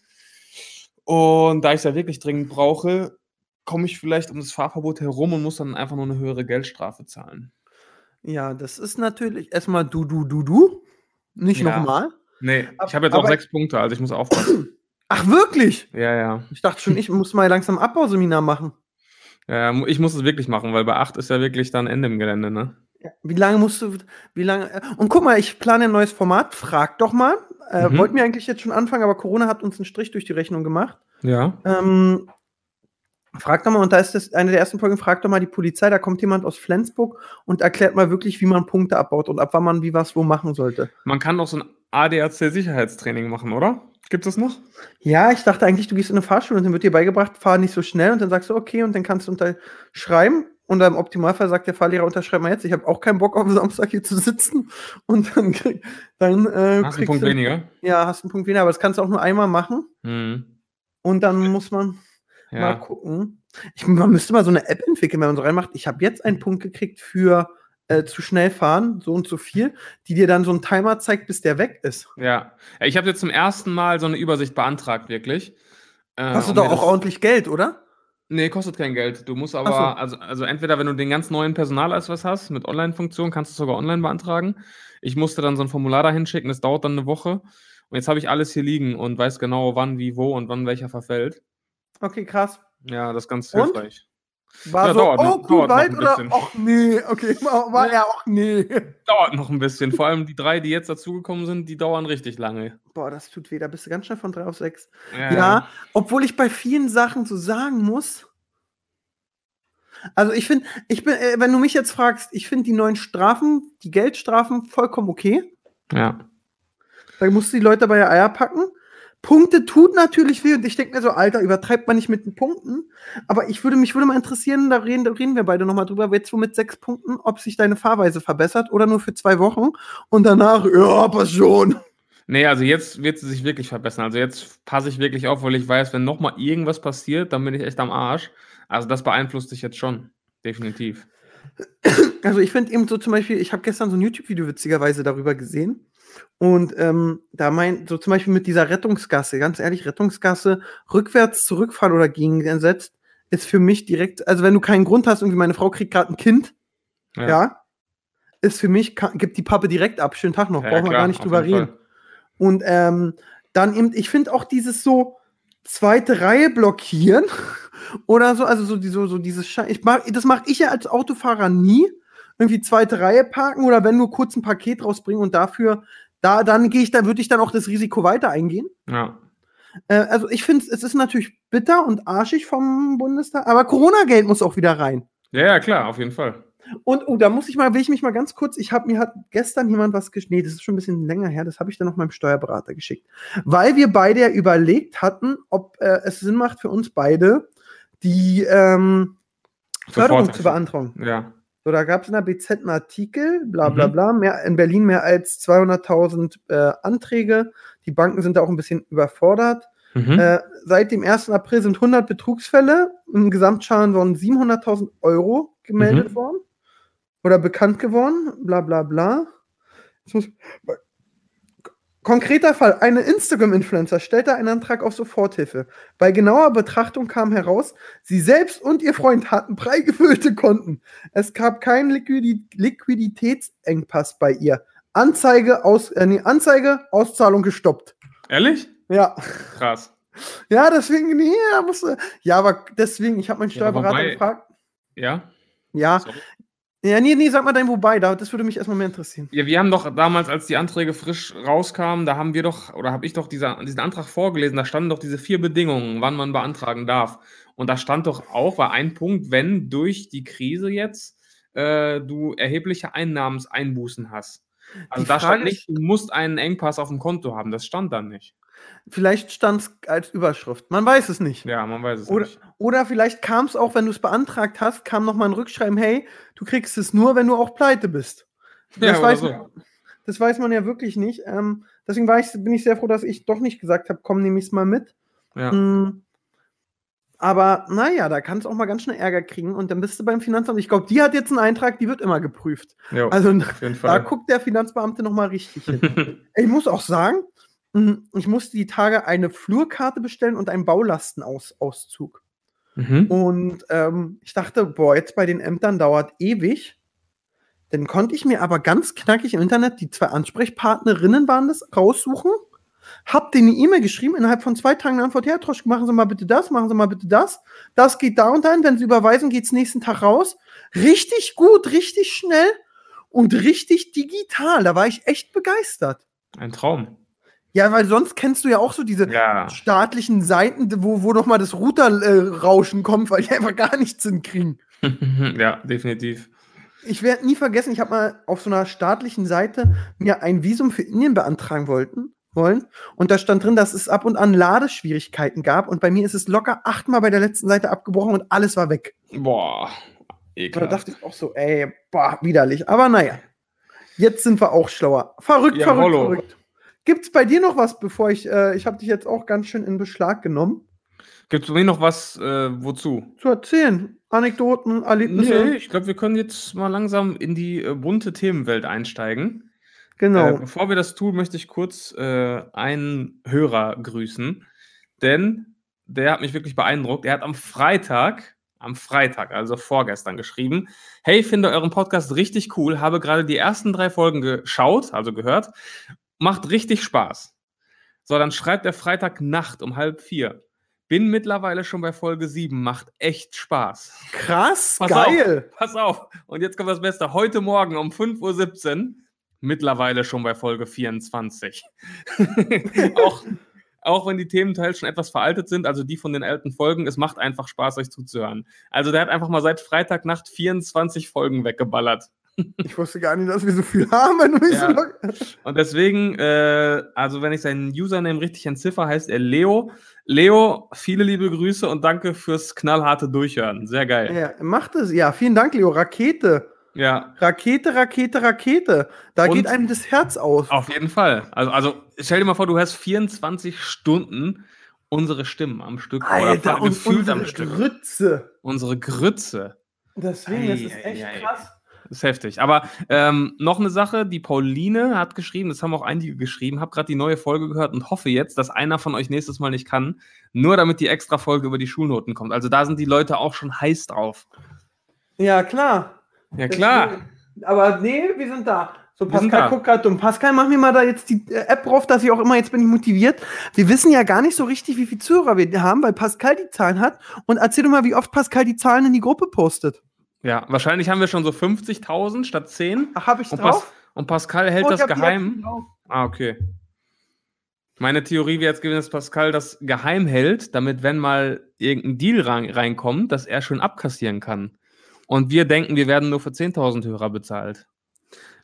Und da ich es ja wirklich dringend brauche, komme ich vielleicht um das Fahrverbot herum und muss dann einfach nur eine höhere Geldstrafe zahlen. Ja, das ist natürlich erstmal du, du, du, du. Nicht Ja. nochmal. Nee, Ab- ich habe jetzt auch aber- sechs Punkte, also ich muss aufpassen. <clears throat> Ach, wirklich? ja, ja, Ich dachte schon, ich muss mal langsam Abbauseminar machen. ja. Ich muss es wirklich machen, weil bei acht ist ja wirklich dann Ende im Gelände, ne? Wie lange musst du, wie lange, äh, und guck mal, ich plane ein neues Format, frag doch mal. Äh, Mhm. Wollten wir eigentlich jetzt schon anfangen, aber Corona hat uns einen Strich durch die Rechnung gemacht. Ja. Ähm, frag doch mal, und da ist das eine der ersten Folgen, frag doch mal die Polizei, da kommt jemand aus Flensburg und erklärt mal wirklich, wie man Punkte abbaut und ab wann man wie was wo machen sollte. Man kann doch so ein ADAC-Sicherheitstraining machen, oder? Gibt es noch? Ja, ich dachte eigentlich, du gehst in eine Fahrschule und dann wird dir beigebracht, fahr nicht so schnell und dann sagst du, okay, und dann kannst du unterschreiben. Und im Optimalfall sagt der Fahrlehrer, unterschreib mal jetzt, ich habe auch keinen Bock auf Samstag hier zu sitzen. Und dann, krieg, dann äh, Hast du einen kriegst Punkt du, weniger? Ja, hast einen Punkt weniger, aber das kannst du auch nur einmal machen. Mhm. Und dann muss man mal Ja. gucken. Ich, man müsste mal so eine App entwickeln, wenn man so reinmacht. Ich habe jetzt einen Punkt gekriegt für äh, zu schnell fahren, so und so viel, die dir dann so einen Timer zeigt, bis der weg ist. Ja. Ich habe jetzt zum ersten Mal so eine Übersicht beantragt, wirklich. Äh, Hast du doch auch ordentlich Geld, oder? Nee, kostet kein Geld. Du musst aber, so. also, also entweder, wenn du den ganz neuen Personalausweis hast, mit Online-Funktion, kannst du es sogar online beantragen. Ich musste dann so ein Formular dahin schicken, das dauert dann eine Woche. Und jetzt habe ich alles hier liegen und weiß genau, wann, wie, wo und wann welcher verfällt. Okay, krass. Ja, das ist ganz Und? War Ja, so, dauert oh, cool, weit oder? Och nee, okay, <laughs> war, war ja auch nee. Dauert noch ein bisschen. Vor allem die drei, die jetzt dazugekommen sind, die dauern richtig lange. Boah, das tut weh, da bist du ganz schnell von drei auf sechs. Ja, Ja, obwohl ich bei vielen Sachen so sagen muss. Also ich finde, ich bin, äh, wenn du mich jetzt fragst, ich finde die neuen Strafen, die Geldstrafen vollkommen okay. ja. Da musst du die Leute bei der Eier packen. Punkte tut natürlich weh und ich denke mir so, Alter, übertreibt man nicht mit den Punkten. Aber ich würde mich würde mal interessieren, da reden, da reden wir beide nochmal drüber, jetzt wo mit sechs Punkten, ob sich deine Fahrweise verbessert oder nur für zwei Wochen und danach, ja, passt schon. Nee, also jetzt wird sie sich wirklich verbessern. Also jetzt passe ich wirklich auf, weil ich weiß, wenn nochmal irgendwas passiert, dann bin ich echt am Arsch. Also das beeinflusst dich jetzt schon. Definitiv. Also ich finde eben so zum Beispiel, ich habe gestern so ein YouTube-Video witzigerweise darüber gesehen. Und ähm, da meint, so zum Beispiel mit dieser Rettungsgasse, ganz ehrlich, Rettungsgasse, rückwärts zurückfahren oder gegensetzt, ist für mich direkt, also wenn du keinen Grund hast, irgendwie meine Frau kriegt gerade ein Kind, ja. ist für mich, kann, gibt die Pappe direkt ab, schönen Tag noch, Ja, brauchen wir gar nicht drüber reden. Fall. Und ähm, dann eben, ich finde auch dieses so zweite Reihe blockieren <laughs> oder so, also so, so, so dieses Sche ich mach, das mache ich ja als Autofahrer nie. Irgendwie zweite Reihe parken oder wenn nur kurz ein Paket rausbringen und dafür, da, dann gehe ich, dann würde ich dann auch das Risiko weiter eingehen. Ja. Äh, also ich finde, es ist natürlich bitter und arschig vom Bundestag, aber Corona-Geld muss auch wieder rein. ja, ja, klar, auf jeden Fall. Und oh, da muss ich mal, will ich mich mal ganz kurz, ich habe mir hat gestern jemand was geschickt, nee, das ist schon ein bisschen länger her, das habe ich dann noch meinem Steuerberater geschickt, weil wir beide ja überlegt hatten, ob äh, es Sinn macht für uns beide, die ähm, Förderung zu beantragen. Ja. So, da gab es in der BZ einen Artikel, bla bla Mhm. bla, mehr, in Berlin mehr als 200.000 äh, Anträge, die Banken sind da auch ein bisschen überfordert. Mhm. Äh, seit dem 1. April sind 100 Betrugsfälle. Im Gesamtschaden wurden 700.000 Euro gemeldet Mhm. worden oder bekannt geworden. Bla bla bla. Jetzt muss, konkreter Fall: Eine Instagram-Influencer stellte einen Antrag auf Soforthilfe. Bei genauer Betrachtung kam heraus, sie selbst und ihr Freund hatten prall gefüllte Konten. Es gab keinen Liquidi Liquiditätsengpass bei ihr. Anzeige, aus, äh, nee, Anzeige, Auszahlung gestoppt. Ehrlich? Ja. Krass. Ja, deswegen, nee, musste. Ja, aber deswegen, ich habe meinen Ja, Steuerberater wobei- gefragt. Ja? Ja. Sorry. Ja, nee, nee, sag mal dein Wobei, da, das würde mich erstmal mehr interessieren. Ja, wir haben doch damals, als die Anträge frisch rauskamen, da haben wir doch, oder habe ich doch dieser, diesen Antrag vorgelesen, da standen doch diese vier Bedingungen, wann man beantragen darf. Und da stand doch auch, war ein Punkt, wenn durch die Krise jetzt äh, du erhebliche Einnahmenseinbußen hast. Also Die da stand nicht, du musst einen Engpass auf dem Konto haben, das stand dann nicht. Vielleicht stand es als Überschrift. Man weiß es nicht. Ja, man weiß es Oder, nicht. oder vielleicht kam es auch, wenn du es beantragt hast, kam noch mal ein Rückschreiben, hey, du kriegst es nur, wenn du auch pleite bist. Ja, Das, oder weiß, so. man, das weiß man ja wirklich nicht. Ähm, deswegen war ich, bin ich sehr froh, dass ich doch nicht gesagt habe, komm, nehme ich es mal mit. Ja. Mm, Aber naja, da kannst du auch mal ganz schnell Ärger kriegen und dann bist du beim Finanzamt. Ich glaube, die hat jetzt einen Eintrag, die wird immer geprüft. Jo, Also da guckt der Finanzbeamte noch mal richtig hin. <laughs> ich muss auch sagen, mm, ich musste die Tage eine Flurkarte bestellen und einen Baulastenauszug. mhm. Und ähm, ich dachte, boah, jetzt bei den Ämtern dauert ewig. Dann konnte ich mir aber ganz knackig im Internet, die zwei Ansprechpartnerinnen waren das, raussuchen. Hab denen eine E-Mail geschrieben, innerhalb von zwei Tagen eine Antwort, ja, Trosch, machen Sie mal bitte das, machen Sie mal bitte das. Das geht da und dahin. Wenn Sie überweisen, geht's nächsten Tag raus. Richtig gut, richtig schnell und richtig digital. Da war ich echt begeistert. Ein Traum. Ja, weil sonst kennst du ja auch so diese Ja. staatlichen Seiten, wo, wo noch mal das Routerrauschen kommt, weil die einfach gar nichts hinkriegen. <laughs> ja, definitiv. Ich werde nie vergessen, ich habe mal auf so einer staatlichen Seite mir ein Visum für Indien beantragen wollten, wollen. Und da stand drin, dass es ab und an Ladeschwierigkeiten gab. Und bei mir ist es locker achtmal bei der letzten Seite abgebrochen und alles war weg. Boah. Da Ekelhaft. dachte ich auch so, ey, boah, widerlich. Aber naja, jetzt sind wir auch schlauer. Verrückt, Ja, verrückt, Rollo. verrückt. Gibt's bei dir noch was, bevor ich, äh, ich habe dich jetzt auch ganz schön in Beschlag genommen? Gibt es bei mir noch was, äh, wozu? Zu erzählen. Anekdoten, Erlebnisse. Nee, ich glaube, wir können jetzt mal langsam in die äh, bunte Themenwelt einsteigen. Genau. Äh, bevor wir das tun, möchte ich kurz äh, einen Hörer grüßen, denn der hat mich wirklich beeindruckt. Er hat am Freitag, am Freitag, also vorgestern, geschrieben: Hey, finde euren Podcast richtig cool, habe gerade die ersten drei Folgen geschaut, also gehört, macht richtig Spaß. So, dann schreibt er Freitagnacht um halb vier. Bin mittlerweile schon bei Folge 7, macht echt Spaß. Krass, Pass geil. Auf, pass auf. Und jetzt kommt das Beste. Heute Morgen um 5.17 Uhr, mittlerweile schon bei Folge 24. <laughs> auch, auch wenn die Thementeils schon etwas veraltet sind, also die von den alten Folgen, es macht einfach Spaß, euch zuzuhören. Also der hat einfach mal seit Freitagnacht 24 Folgen weggeballert. <laughs> Ich wusste gar nicht, dass wir so viel haben, wenn Ja. so Und deswegen, äh, also wenn ich seinen Username richtig entziffer, heißt er Leo. Leo, viele liebe Grüße und danke fürs knallharte Durchhören. Sehr geil. Ja, macht es. Ja, vielen Dank, Leo. Rakete. Ja, Rakete, Rakete, Rakete. Da Und- geht einem das Herz auf. auf jeden Fall. Also, also stell dir mal vor, du hast 24 Stunden unsere Stimmen am Stück Alter, oder und gefühlt unsere am Stück. Grütze. Unsere Grütze. Deswegen, das ist echt ei. krass. Das ist heftig. Aber ähm, noch eine Sache, die Pauline hat geschrieben, das haben auch einige geschrieben, habe gerade die neue Folge gehört und hoffe jetzt, dass einer von euch nächstes Mal nicht kann, nur damit die extra Folge über die Schulnoten kommt. Also da sind die Leute auch schon heiß drauf. Ja, klar. Ja klar. Deswegen. Aber nee, wir sind da. So, Pascal guckt gerade dumm. Pascal, mach mir mal da jetzt die äh, App drauf, dass ich auch immer, jetzt bin ich motiviert. Wir wissen ja gar nicht so richtig, wie viele Zuhörer wir haben, weil Pascal die Zahlen hat. Und erzähl doch mal, wie oft Pascal die Zahlen in die Gruppe postet. Ja, wahrscheinlich haben wir schon so 50.000 statt 10. Ach, hab ich Und, drauf? Pas und Pascal hält Oh, das geheim. Ah, okay. Meine Theorie wäre jetzt gewesen, dass Pascal das geheim hält, damit, wenn mal irgendein Deal rein, reinkommt, dass er schön abkassieren kann. Und wir denken, wir werden nur für 10.000 Hörer bezahlt.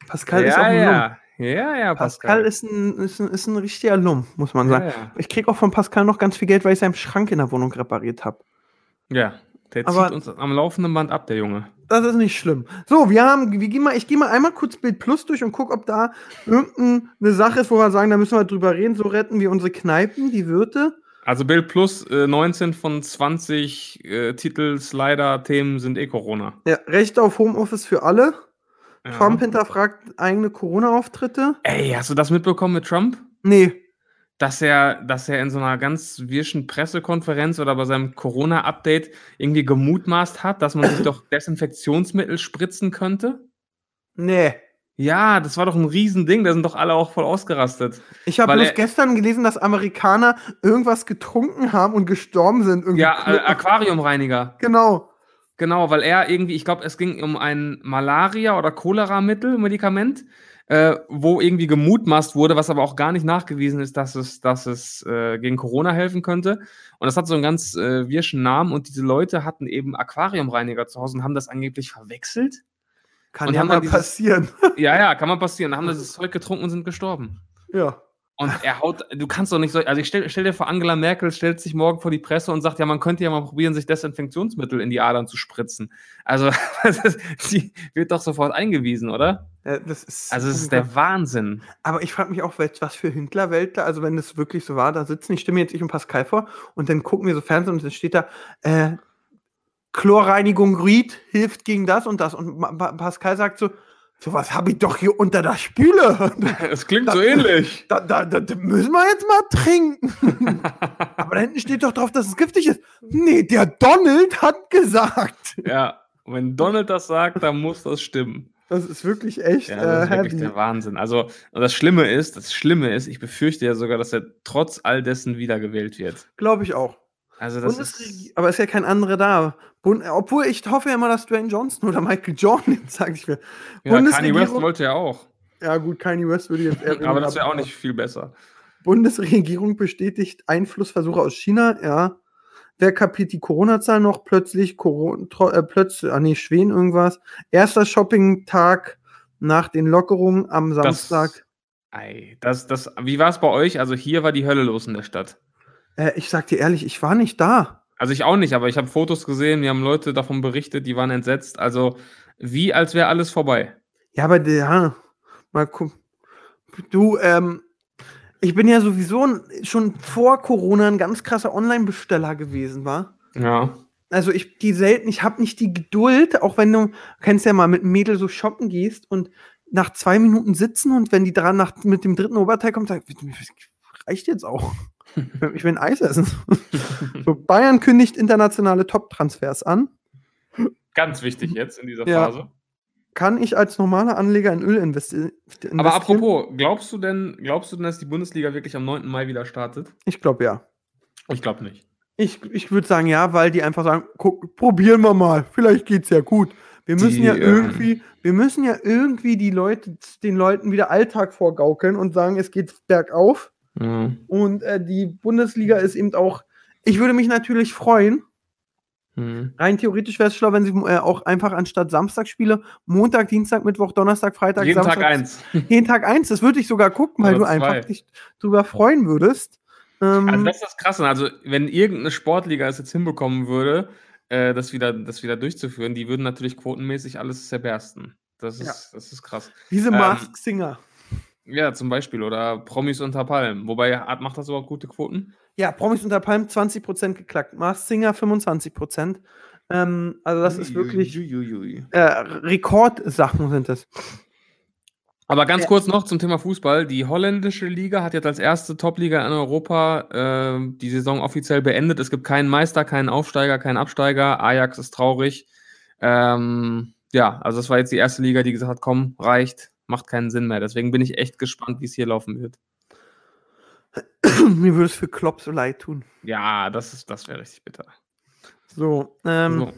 Pascal ist auch ja, ein Lump. ja. Ja, ja, Pascal Pascal. ist ein, ist, ein, ist ein richtiger Lump, muss man sagen. ja, ja. Ich krieg auch von Pascal noch ganz viel Geld, weil ich seinen Schrank in der Wohnung repariert habe. ja, der Aber- zieht uns am laufenden Band ab, der Junge. Das ist nicht schlimm. So, wir haben, wir gehen mal, ich gehe mal einmal kurz Bild Plus durch und gucke, ob da irgendeine Sache ist, wo wir sagen, da müssen wir drüber reden. So retten wir unsere Kneipen, die Wirte. Also Bild Plus, äh, 19 von 20 äh, Titel, Slider, Themen sind eh Corona. Ja, Recht auf Homeoffice für alle. Ja. Trump hinterfragt eigene Corona-Auftritte. Ey, hast du das mitbekommen mit Trump? Nee. dass er, dass er in so einer ganz wirschen Pressekonferenz oder bei seinem Corona-Update irgendwie gemutmaßt hat, dass man sich <coughs> doch Desinfektionsmittel spritzen könnte? Nee. Ja, das war doch ein Riesending, da sind doch alle auch voll ausgerastet. Ich habe bloß er- gestern gelesen, dass Amerikaner irgendwas getrunken haben und gestorben sind. Irgendwie Ja, äh, Aquariumreiniger. genau. Genau, weil er irgendwie, ich glaube, es ging um ein Malaria- oder Cholera-Mittel, Medikament, äh, wo irgendwie gemutmaßt wurde, was aber auch gar nicht nachgewiesen ist, dass es, dass es äh, gegen Corona helfen könnte. Und das hat so einen ganz äh, wirschen Namen und diese Leute hatten eben Aquariumreiniger zu Hause und haben das angeblich verwechselt. Kann ja mal dieses- passieren. <laughs> Ja, ja, kann mal passieren. Haben das Zeug getrunken und sind gestorben. ja. Und er haut, du kannst doch nicht so, also ich stell, stell dir vor, Angela Merkel stellt sich morgen vor die Presse und sagt, ja, man könnte ja mal probieren, sich Desinfektionsmittel in die Adern zu spritzen. Also, <laughs> sie wird doch sofort eingewiesen, oder? Ja, das ist Also, es ist der Wahnsinn. Aber ich frage mich auch, was für Hündlerweltler, also wenn das wirklich so war, da sitzen, ich stimme jetzt ich und Pascal vor und dann gucken wir so Fernsehen und dann steht da, äh, Chlorreinigung Ried hilft gegen das und das. Und Pa- Pascal sagt so, sowas habe ich doch hier unter der Spüle. <laughs> Es klingt so ähnlich. Da, da, da, da müssen wir jetzt mal trinken. <laughs> Aber da hinten steht doch drauf, dass es giftig ist. Nee, der Donald hat gesagt. Ja, wenn Donald das sagt, dann muss das stimmen. Das ist wirklich echt Ja, das ist äh, wirklich der Wahnsinn. Also, das Schlimme ist, das Schlimme ist, ich befürchte ja sogar, dass er trotz all dessen wiedergewählt wird. Glaube ich auch. Also, das Bundesreg- ist. aber ist ja kein anderer da. Bund obwohl ich hoffe ja immer, dass Dwayne Johnson oder Michael Jordan, sage ich mir. Ja, Kanye West Bundesregierung- wollte ja auch. Ja, gut, Kanye West würde jetzt eher <laughs> Aber das wäre auch nicht viel besser. Bundesregierung bestätigt Einflussversuche aus China, ja. Wer kapiert die Corona-Zahl noch? Plötzlich, Corona, äh, plötzlich, ah nee, Schwen irgendwas. Erster Shopping-Tag nach den Lockerungen am Samstag. Ei, das, das, wie war es bei euch? Also hier war die Hölle los in der Stadt. Äh, ich sag dir ehrlich, ich war nicht da. Also ich auch nicht, aber ich habe Fotos gesehen, mir haben Leute davon berichtet, die waren entsetzt. Also wie als wäre alles vorbei. Ja, aber ja, mal gucken. Du, ähm, Ich bin ja sowieso schon vor Corona ein ganz krasser Online-Besteller gewesen, war. Ja. Also ich die selten, ich habe nicht die Geduld, auch wenn du kennst ja mal mit einem Mädel so shoppen gehst und nach zwei Minuten sitzen und wenn die dran nach, mit dem dritten Oberteil kommt, sagt, reicht jetzt auch. Ich will ein Eis essen. <laughs> so, Bayern kündigt internationale Top-Transfers an. Ganz wichtig jetzt in dieser Ja. Phase. Kann ich als normaler Anleger in Öl investi investieren? Aber apropos, glaubst du denn, glaubst du denn, dass die Bundesliga wirklich am 9. Mai wieder startet? Ich glaube ja. Ich glaube nicht. Ich, ich würde sagen ja, weil die einfach sagen, guck, probieren wir mal, vielleicht geht's ja gut. Wir müssen Die, ja ähm, irgendwie, wir müssen ja irgendwie die Leute, den Leuten wieder Alltag vorgaukeln und sagen, es geht bergauf. Mhm. Und äh, die Bundesliga ist eben auch, ich würde mich natürlich freuen, Mhm. rein theoretisch wäre es schlau, wenn sie äh, auch einfach anstatt Samstagspiele Montag, Dienstag, Mittwoch, Donnerstag, Freitag, Jeden Samstag, Tag eins. <laughs> jeden Tag eins, das würde ich sogar gucken, weil Oder du einfach dich drüber freuen würdest. Ähm, Also das ist das Krasse. Also wenn irgendeine Sportliga es jetzt hinbekommen würde, äh, das, wieder, das wieder durchzuführen, die würden natürlich quotenmäßig alles zerbersten. Das ist, Ja. das ist krass. diese ähm, Mask Singer. Ja, zum Beispiel. Oder Promis unter Palmen. Wobei, hat- macht das überhaupt gute Quoten? Ja, Promis unter Palm 20% geklackt, Mars Singer 25%. Ähm, also das ist wirklich Uiuiui. äh, Rekordsachen sind das. Aber ganz Ja. kurz noch zum Thema Fußball. Die holländische Liga hat jetzt als erste Top-Liga in Europa äh, die Saison offiziell beendet. Es gibt keinen Meister, keinen Aufsteiger, keinen Absteiger. Ajax ist traurig. Ähm, ja, also das war jetzt die erste Liga, die gesagt hat, komm, reicht, macht keinen Sinn mehr. Deswegen bin ich echt gespannt, wie es hier laufen wird. Mir würde es für Klopp so leid tun. Ja, das ist, das wäre richtig bitter. So, ähm,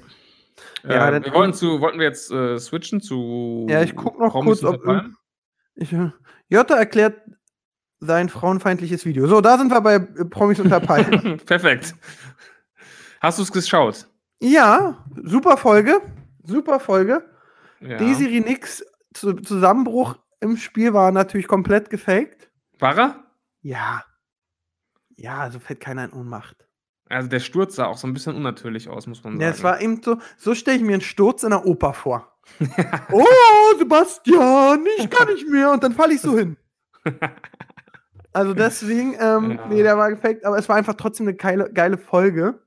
so. ja, äh, wir wollten, zu, wollten wir jetzt äh, switchen zu. Ja, ich guck noch Promis kurz, ob Palmen? ich, äh, Jota erklärt sein frauenfeindliches Video. So, da sind wir bei äh, Promis unter Palm. <laughs> Perfekt. Hast du es geschaut? ja, super Folge. Super Folge. Ja. Desiree Nix Zusammenbruch im Spiel war natürlich komplett gefaked. War er? Ja. Ja, also fällt keiner in Ohnmacht. Also der Sturz sah auch so ein bisschen unnatürlich aus, muss man sagen. Ja, es war eben so, so stelle ich mir einen Sturz in der Oper vor. <laughs> oh, Sebastian, ich kann nicht mehr. Und dann falle ich so hin. <laughs> Also deswegen, ähm, Ja. nee, der war gefaked, aber es war einfach trotzdem eine geile, geile Folge.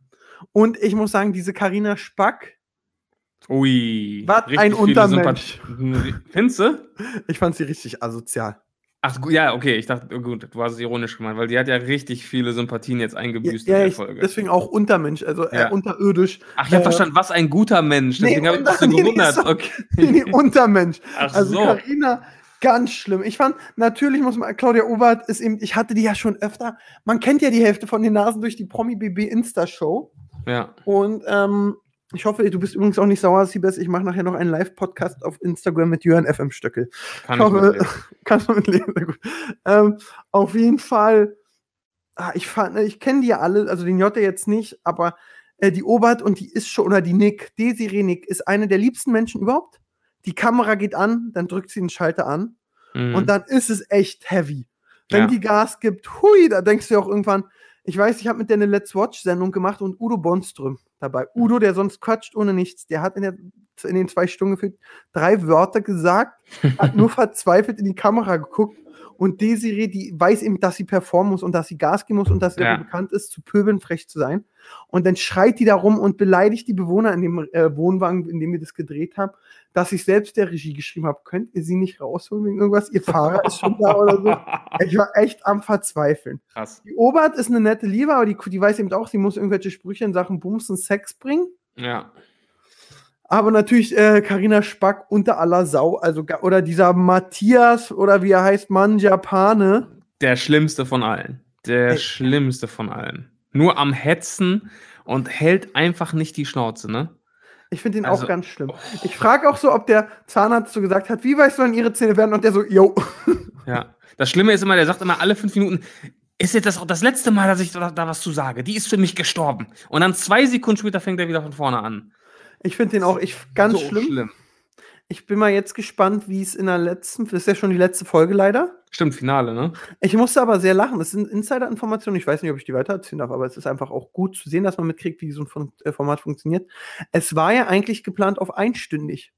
Und ich muss sagen, diese Karina Spack, Ui. Was richtig ein Untermensch. Findest du? ich fand sie richtig asozial. Ach ja, okay, ich dachte, oh, gut, du hast es ironisch gemeint, weil die hat ja richtig viele Sympathien jetzt Ja, eingebüßt ja in der ich, Folge. deswegen auch Untermensch, also Ja. äh, unterirdisch. Ach, ich habe äh, verstanden, was ein guter Mensch. nee, Deswegen habe ich mich so <laughs> nee, nee, gewundert. so- Okay. <laughs> Nee, Untermensch. Ach Also so. Carina, ganz schlimm. Ich fand, natürlich muss man, Claudia Obert ist eben, ich hatte die ja schon öfter, man kennt ja die Hälfte von den Nasen durch die Promi-BB Insta-Show. Ja. Und ähm, ich hoffe, du bist übrigens auch nicht sauer, Siebes. Ich mache nachher noch einen Live-Podcast auf Instagram mit Jörn FM Stöckel. Kann Ich hoffe, kannst du mitleben, sehr gut. Ähm, auf jeden Fall, ah, ich fand, ich kenne die ja alle, also den Jotte jetzt nicht, aber äh, die Obert und die ist schon, oder die Nick, Desiree Nick, ist eine der liebsten Menschen überhaupt. Die Kamera geht an, dann drückt sie den Schalter an Mhm. und dann ist es echt heavy. Wenn Ja. die Gas gibt, hui, da denkst du ja auch irgendwann, ich weiß, ich habe mit der eine Let's Watch-Sendung gemacht und Udo Bonström dabei. Udo, der sonst quatscht ohne nichts, der hat in, der, in den zwei Stunden gefühlt drei Wörter gesagt, hat nur <laughs> verzweifelt in die Kamera geguckt und Desiree, die weiß eben, dass sie performen muss und dass sie Gas geben muss und dass sie Ja. bekannt ist, zu pöbeln, frech zu sein. Und dann schreit die da rum und beleidigt die Bewohner in dem äh, Wohnwagen, in dem wir das gedreht haben, dass ich selbst der Regie geschrieben habe. Könnt ihr sie nicht rausholen wegen irgendwas? Ihr Fahrer <laughs> ist schon da oder so. Ich war echt am Verzweifeln. Krass. Die Obert ist eine nette Liebe, aber die, die weiß eben auch, sie muss irgendwelche Sprüche in Sachen Bums und Sex bringen. Ja. Aber natürlich äh, Carina Spack unter aller Sau, also oder dieser Matthias oder wie er heißt, Manjapane. Der schlimmste von allen. Der Ey. schlimmste von allen. Nur am Hetzen und hält einfach nicht die Schnauze, ne? Ich finde ihn Also- auch ganz schlimm. Ich frage auch so, ob der Zahnarzt so gesagt hat, wie weißt du, wann ihre Zähne werden? Und der so, yo. <laughs> Ja. Das Schlimme ist immer, der sagt immer alle fünf Minuten, ist jetzt das auch das letzte Mal, dass ich da, da was zu sage. Die ist für mich gestorben. Und dann zwei Sekunden später fängt er wieder von vorne an. Ich finde den auch ich, ganz So schlimm. Ich bin mal jetzt gespannt, wie es in der letzten, das ist ja schon die letzte Folge leider. Stimmt, Finale, ne? Ich musste aber sehr lachen. Das sind Insider-Informationen. Ich weiß nicht, ob ich die weitererzählen darf, aber es ist einfach auch gut zu sehen, dass man mitkriegt, wie so ein äh, Format funktioniert. Es war ja eigentlich geplant auf einstündig.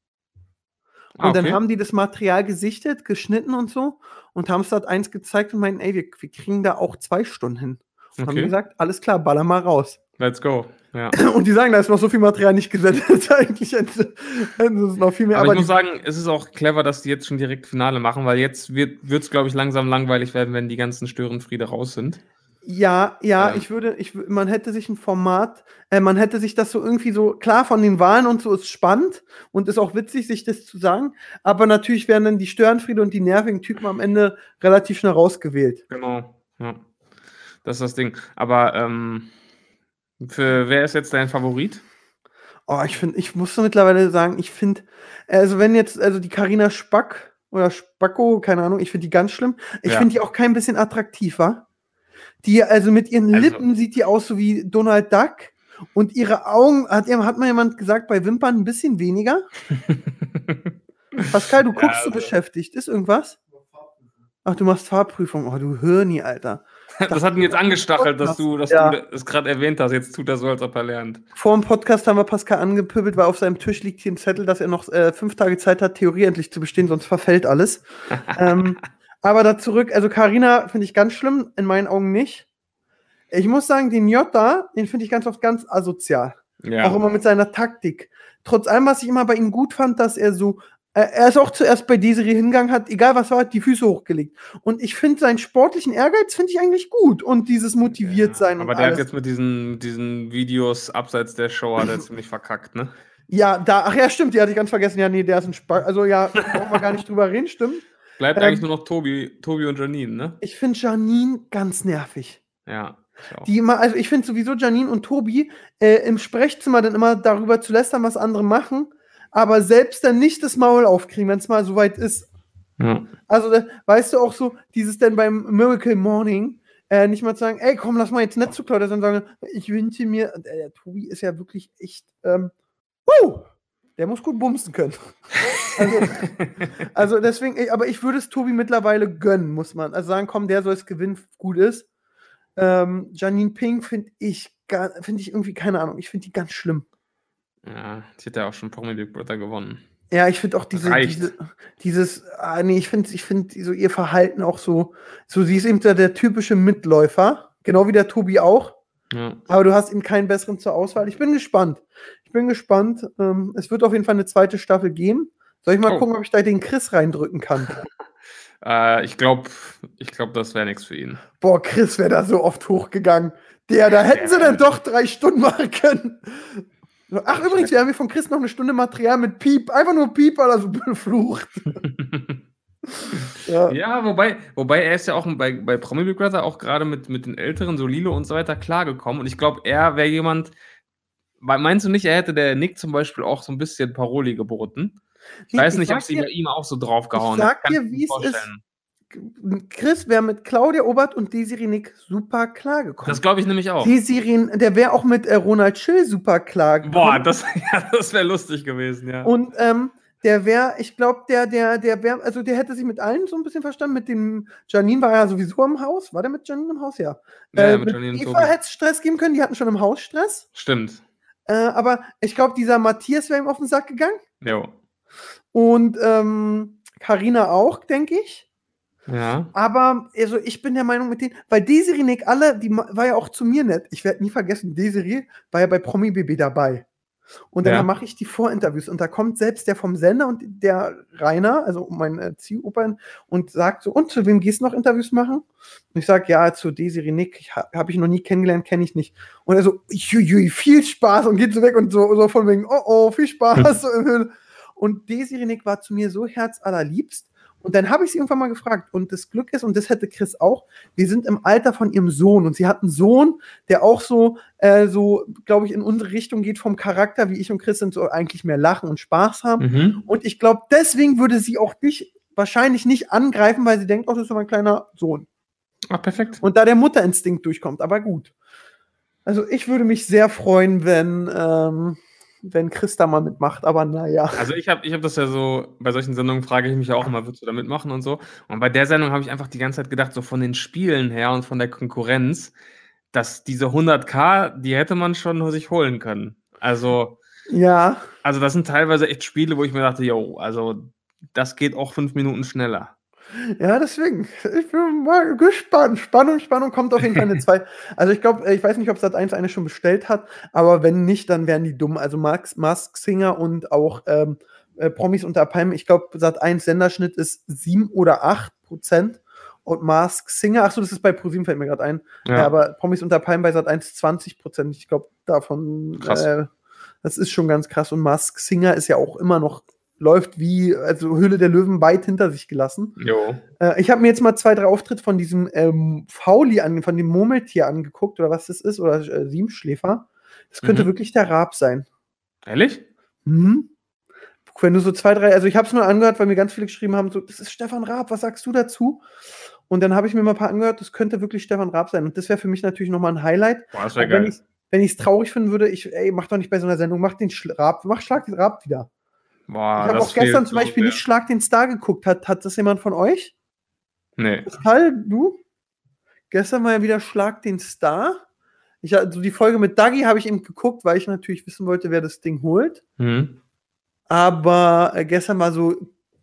Und Ah, dann okay. haben die das Material gesichtet, geschnitten und so und haben es dort eins gezeigt und meinten, ey, wir, wir kriegen da auch zwei Stunden hin. Und haben Okay. gesagt, alles klar, baller mal raus. Let's go. Ja. <clears throat> Und die sagen, da ist noch so viel Material nicht gesendet. <laughs> Eigentlich hätte hätten sie es noch viel mehr. Aber, Aber, ich muss sagen, es ist auch clever, dass die jetzt schon direkt Finale machen, weil jetzt wird es, glaube ich, langsam langweilig werden, wenn die ganzen Störenfriede raus sind. ja, ja, Ja. ich würde, ich, man hätte sich ein Format, äh, man hätte sich das so irgendwie so, klar, von den Wahlen und so ist spannend und ist auch witzig, sich das zu sagen. Aber natürlich werden dann die Störenfriede und die nervigen Typen am Ende relativ schnell rausgewählt. Genau. Ja. Das ist das Ding. Aber ähm, für wer ist jetzt dein Favorit? Oh, ich finde, ich muss so mittlerweile sagen, ich finde, also wenn jetzt, also die Karina Spack oder Spacko, keine Ahnung, ich finde die ganz schlimm. Ich Ja. finde die auch kein bisschen attraktiver. Die, also mit ihren Also- Lippen sieht die aus so wie Donald Duck und ihre Augen, hat, hat mal jemand gesagt, bei Wimpern ein bisschen weniger. <laughs> Pascal, du Ja, guckst so also- beschäftigt. Ist irgendwas? Ach, du machst Farbprüfung. Oh, du Hirni, Alter. <laughs> Das hat ihn jetzt angestachelt, dass du, dass Ja. du es gerade erwähnt hast. Jetzt tut er so, als ob er lernt. Vor dem Podcast haben wir Pascal angepöbelt, weil auf seinem Tisch liegt hier ein Zettel, dass er noch äh, fünf Tage Zeit hat, Theorie endlich zu bestehen, sonst verfällt alles. <laughs> ähm, aber da zurück, also Karina finde ich ganz schlimm, in meinen Augen nicht. Ich muss sagen, den Jota, den finde ich ganz oft ganz asozial. Ja. Auch immer mit seiner Taktik. Trotz allem, was ich immer bei ihm gut fand, dass er so, er ist auch zuerst bei Desiree hingegangen, hat, egal was war, hat die Füße hochgelegt. Und ich finde seinen sportlichen Ehrgeiz finde ich eigentlich gut und dieses motiviert sein. Aber und der alles. hat jetzt mit diesen, diesen Videos abseits der Show hat er <laughs> ziemlich verkackt, ne? Ja, da, ach ja, stimmt, die hatte ich ganz vergessen. Ja, nee, der ist ein Spaß. Also ja, brauchen wir gar nicht drüber reden, stimmt. Bleibt Ähm, eigentlich nur noch Tobi, Tobi und Janine, ne? Ich finde Janine ganz nervig. Ja. ich. Die immer, also ich finde sowieso Janine und Tobi äh, im Sprechzimmer dann immer darüber zu lästern, was andere machen, aber selbst dann nicht das Maul aufkriegen, wenn es mal soweit ist. Ja. Also, da, weißt du auch so, dieses dann beim Miracle Morning, äh, nicht mal zu sagen, ey, komm, lass mal jetzt nicht zu Claudia, sondern sagen, ich wünsche mir, und, äh, der Tobi ist ja wirklich echt, ähm, uh, der muss gut bumsen können. <laughs> Also, also deswegen, aber ich würde es Tobi mittlerweile gönnen, muss man. Also sagen, komm, der soll es gewinnen, gut ist. Ähm, Janine Pink finde ich, finde ich irgendwie, keine Ahnung, ich finde die ganz schlimm. Ja, die hat ja auch schon Promi Big Brother gewonnen. Ja, ich finde auch diese, diese, dieses, ah, nee, ich finde, ich finde so ihr Verhalten auch so, so sie ist eben der, der typische Mitläufer, genau wie der Tobi auch. Ja. Aber du hast ihm keinen besseren zur Auswahl. Ich bin gespannt. Ich bin gespannt. Ähm, es wird auf jeden Fall eine zweite Staffel geben. Soll ich mal Oh. gucken, ob ich da den Chris reindrücken kann? <laughs> Äh, ich glaube, ich glaub, das wäre nichts für ihn. Boah, Chris wäre da so oft hochgegangen. Der, da <laughs> hätten sie dann doch drei Stunden machen können. Ach, übrigens, wir haben hier von Chris noch eine Stunde Material mit Piep. Einfach nur Piep, weil er so <laughs> beflucht. Ja. ja, wobei, wobei er ist ja auch bei, bei Promi Big Brother auch gerade mit, mit den Älteren, so Lilo und so weiter, klargekommen. Und ich glaube, er wäre jemand, meinst du nicht, er hätte der Nick zum Beispiel auch so ein bisschen Paroli geboten? Ich weiß nicht, ob sag sie bei ihm auch so draufgehauen ich sag hat. Kann dir, ich wie es ist. Chris wäre mit Claudia Obert und Desiree Nick super klargekommen. Das glaube ich nämlich auch. Desiree, der wäre auch mit äh, Ronald Schill super klargekommen. Boah, das, <laughs> ja, das wäre lustig gewesen, ja. Und ähm, der wäre, ich glaube, der, der, der wäre, also der hätte sich mit allen so ein bisschen verstanden. Mit dem Janine war ja sowieso im Haus. War der mit Janine im Haus? Ja. Ja, ja, äh, mit mit Janine Eva hätte es Stress geben können, die hatten schon im Haus Stress. Stimmt. Äh, aber ich glaube, dieser Matthias wäre ihm auf den Sack gegangen. Jo. Und ähm, Carina auch, denke ich. Ja. Aber also ich bin der Meinung mit denen, weil Desiree Nick alle, die war ja auch zu mir nett. Ich werde nie vergessen, Desiree war ja bei Promi BB dabei. Und dann Ja. mache ich die Vorinterviews und da kommt selbst der vom Sender und der Rainer, also mein äh, Ziehopern, und sagt so, und zu wem gehst du noch Interviews machen? Und ich sage, ja, zu Desiree Nick, habe ich noch nie kennengelernt, kenne ich nicht. Und er so, jui, viel Spaß und geht so weg und so, so von wegen, oh oh, viel Spaß. so im Höhle. und Desiree Nick war zu mir so herzallerliebst. Und dann habe ich sie irgendwann mal gefragt. Und das Glück ist, und das hätte Chris auch, wir sind im Alter von ihrem Sohn. Und sie hat einen Sohn, der auch so, äh, so, glaube ich, in unsere Richtung geht vom Charakter, wie ich und Chris sind, so eigentlich mehr lachen und Spaß haben. Mhm. Und ich glaube, deswegen würde sie auch dich wahrscheinlich nicht angreifen, weil sie denkt, oh, das ist mein kleiner Sohn. Ach, perfekt. Und da der Mutterinstinkt durchkommt, aber gut. Also ich würde mich sehr freuen, wenn, ähm, wenn Chris da mal mitmacht, aber naja. Also ich habe ich hab das ja so, bei solchen Sendungen frage ich mich ja auch immer, würdest du da mitmachen und so. Und bei der Sendung habe ich einfach die ganze Zeit gedacht, so von den Spielen her und von der Konkurrenz, dass diese 100k, die hätte man schon sich holen können. Also, Ja, also das sind teilweise echt Spiele, wo ich mir dachte, yo, also das geht auch fünf Minuten schneller. Ja, deswegen. Ich bin mal gespannt. Spannung, Spannung kommt auf jeden Fall <laughs> eine 2. Also ich glaube, ich weiß nicht, ob Sat 1 eine schon bestellt hat, aber wenn nicht, dann wären die dumm. Also Max, Mask Singer und auch ähm, äh, Promis unter Palmen, ich glaube, Sat 1 Senderschnitt ist 7 oder 8 Prozent. Und Mask Singer, achso, das ist bei ProSieben fällt mir gerade ein. Ja. Ja. aber Promis unter Palmen bei Sat 1 20 Prozent. Ich glaube, davon. Krass. Äh, das ist schon ganz krass. Und Mask Singer ist ja auch immer noch, läuft wie, also Höhle der Löwen weit hinter sich gelassen. Jo. Äh, ich habe mir jetzt mal zwei, drei Auftritte von diesem ähm, Fauli an, von dem Murmeltier angeguckt, oder was das ist, oder äh, Siebenschläfer. Das könnte Mhm. wirklich der Raab sein. Ehrlich? Mhm. Wenn du so zwei, drei, also ich habe es nur angehört, weil mir ganz viele geschrieben haben, so, das ist Stefan Raab, was sagst du dazu? Und dann habe ich mir mal ein paar angehört, das könnte wirklich Stefan Raab sein. Und das wäre für mich natürlich nochmal ein Highlight. Boah, das wenn ich wenn ich es traurig finden würde, ich, ey, mach doch nicht bei so einer Sendung, mach den Schla- Raab, mach Schlag den Raab wieder. Boah, ich habe auch gestern zum Beispiel so nicht Schlag den Star geguckt. Hat, hat das jemand von euch? Nee. Pascal, du? Gestern mal wieder Schlag den Star. Ich, also die Folge mit Dagi habe ich eben geguckt, weil ich natürlich wissen wollte, wer das Ding holt. Mhm. Aber äh, gestern mal so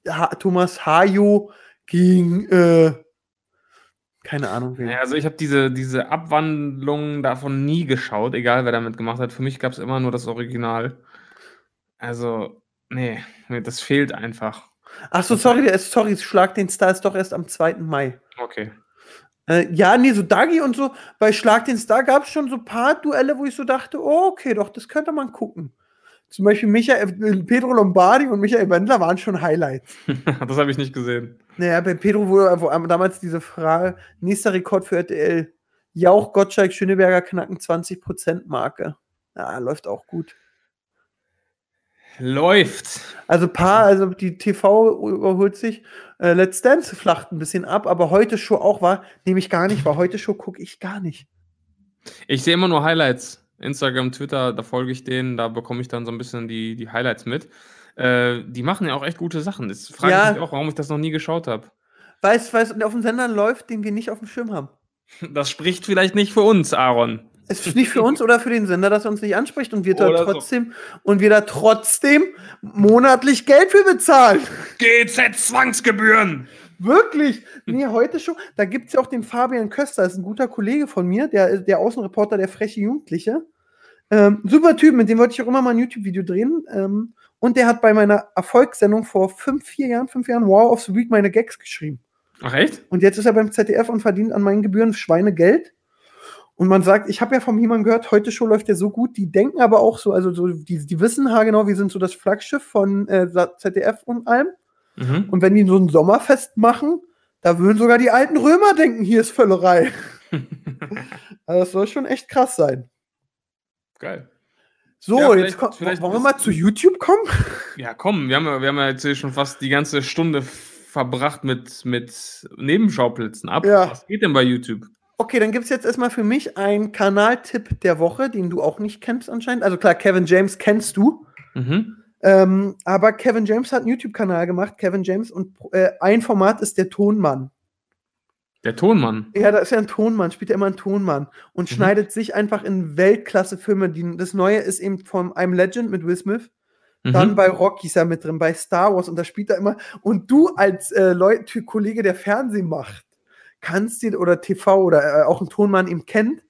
ha Thomas Hajo gegen, äh, keine Ahnung, wen. Ja, also ich habe diese, diese Abwandlung davon nie geschaut, egal wer damit gemacht hat. Für mich gab es immer nur das Original. Also, nee, nee, das fehlt einfach. Ach so, sorry, der ist, sorry, Schlag den Star ist doch erst am 2. Mai. Okay. Äh, ja, nee, so Dagi und so, bei Schlag den Star gab es schon so ein paar Duelle, wo ich so dachte, oh, okay, doch, das könnte man gucken. Zum Beispiel Michael, äh, Pedro Lombardi und Michael Wendler waren schon Highlights. <laughs> das habe ich nicht gesehen. Naja, bei Pedro wurde wo damals diese Frage, nächster Rekord für RTL, Jauch, Gottschalk, Schöneberger knacken 20% Marke. Ja, läuft auch gut. Läuft. Also paar, also die TV überholt sich. Äh, Let's Dance flacht ein bisschen ab, aber heute Show auch war, nehme ich gar nicht, war heute Show gucke ich gar nicht. Ich sehe immer nur Highlights. Instagram, Twitter, da folge ich denen, da bekomme ich dann so ein bisschen die, die Highlights mit. Äh, die machen ja auch echt gute Sachen. Das frage Ja. ich mich auch, warum ich das noch nie geschaut habe. Weißt du, auf dem Sender läuft, den wir nicht auf dem Schirm haben. Das spricht vielleicht nicht für uns, Aaron. Es ist nicht für uns oder für den Sender, dass er uns nicht anspricht und wir da Oder so. trotzdem und wir da trotzdem monatlich Geld für bezahlen. GZ-Zwangsgebühren! Wirklich? Nee, heute schon. Da gibt es ja auch den Fabian Köster, das ist ein guter Kollege von mir, der, der Außenreporter, der freche Jugendliche. Ähm, super Typ, mit dem wollte ich auch immer mal ein YouTube-Video drehen. Ähm, und der hat bei meiner Erfolgssendung vor fünf, vier Jahren, fünf Jahren Wow of the Week meine Gags geschrieben. Ach echt? Und jetzt ist er beim ZDF und verdient an meinen Gebühren Schweinegeld. Und man sagt, ich habe ja von jemandem gehört, heute Show läuft ja so gut, die denken aber auch so, also so, die, die wissen genau, wir sind so das Flaggschiff von äh, ZDF und allem. Mhm. Und wenn die so ein Sommerfest machen, da würden sogar die alten Römer denken, hier ist Völlerei. <laughs> Also das soll schon echt krass sein. Geil. So, Ja, jetzt kommt, vielleicht wollen wir mal zu YouTube kommen? Ja, komm, wir haben, ja- wir haben ja jetzt hier schon fast die ganze Stunde verbracht mit, mit Nebenschauplätzen ab. Ja. Was geht denn bei YouTube? Okay, dann gibt es jetzt erstmal für mich einen Kanaltipp der Woche, den du auch nicht kennst anscheinend. Also klar, Kevin James kennst du. Mhm. Ähm, aber Kevin James hat einen YouTube-Kanal gemacht, Kevin James, und äh, ein Format ist der Tonmann. Der Tonmann. Ja, da ist ja ein Tonmann, spielt ja immer ein Tonmann und Mhm. schneidet sich einfach in Weltklasse-Filme. Das Neue ist eben von I'm Legend mit Will Smith. Dann Mhm. bei Rocky ist er mit drin, bei Star Wars und da spielt er immer. Und du als äh, Leut Kollege, der Fernsehen macht, kannst dir oder TV oder äh, auch ein Tonmann eben kennt,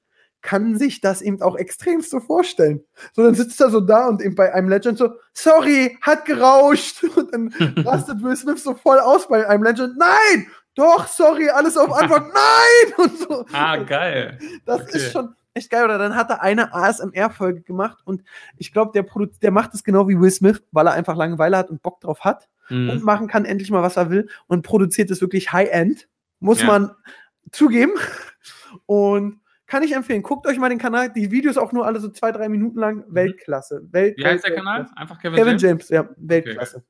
kann sich das eben auch extremst so vorstellen. So, dann sitzt er so da und eben bei einem Legend so, sorry, hat gerauscht. <laughs> Und dann <laughs> rastet Will Smith so voll aus bei einem Legend, nein, doch, sorry, alles auf Anfang, <laughs> nein! Und so. Ah, geil. Das Okay. ist schon echt geil. Oder dann hat er eine ASMR-Folge gemacht und ich glaube, der, Produ- der macht es genau wie Will Smith, weil er einfach Langeweile hat und Bock drauf hat und Mhm. machen kann endlich mal, was er will und produziert es wirklich High-End. Muss Ja. man zugeben. Und kann ich empfehlen. Guckt euch mal den Kanal. Die Videos auch nur alle so zwei, drei Minuten lang. Weltklasse. Welt, Mhm. Wie heißt der Kanal? Einfach Kevin, Kevin James? James, ja, Weltklasse.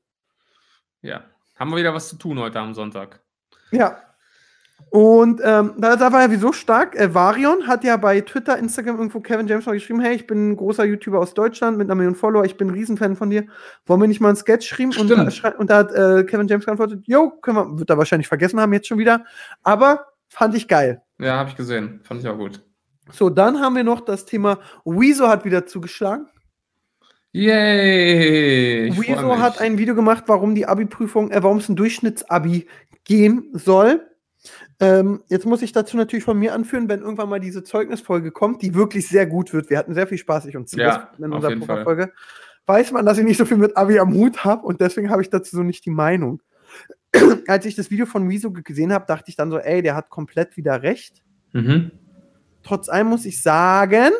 Ja. Haben wir wieder was zu tun heute am Sonntag. Ja. Und ähm, da, da war er wieso stark. Äh, Varion hat ja bei Twitter, Instagram irgendwo Kevin James mal geschrieben: Hey, ich bin ein großer YouTuber aus Deutschland mit einer Million Follower, ich bin ein Riesenfan von dir. Wollen wir nicht mal einen Sketch schreiben? Und, und da hat äh, Kevin James geantwortet: Jo, können wir, wird er wahrscheinlich vergessen haben jetzt schon wieder. Aber fand ich geil. Ja, habe ich gesehen. Fand ich auch gut. So, dann haben wir noch das Thema Wieso hat wieder zugeschlagen. Yay! mich. hat ein Video gemacht, warum die Abi-Prüfung, äh, warum es ein Durchschnittsabi geben soll. Ähm, jetzt muss ich dazu natürlich von mir anführen, wenn irgendwann mal diese Zeugnisfolge kommt, die wirklich sehr gut wird. Wir hatten sehr viel Spaß, ich und Silas, Ja, in unserer jeden Fall. Folge. Weiß man, dass ich nicht so viel mit Abi am Hut habe und deswegen habe ich dazu so nicht die Meinung. <clears throat> Als ich das Video von Rezo gesehen habe, dachte ich dann so, ey, der hat komplett wieder recht. Mhm. Trotz allem muss ich sagen,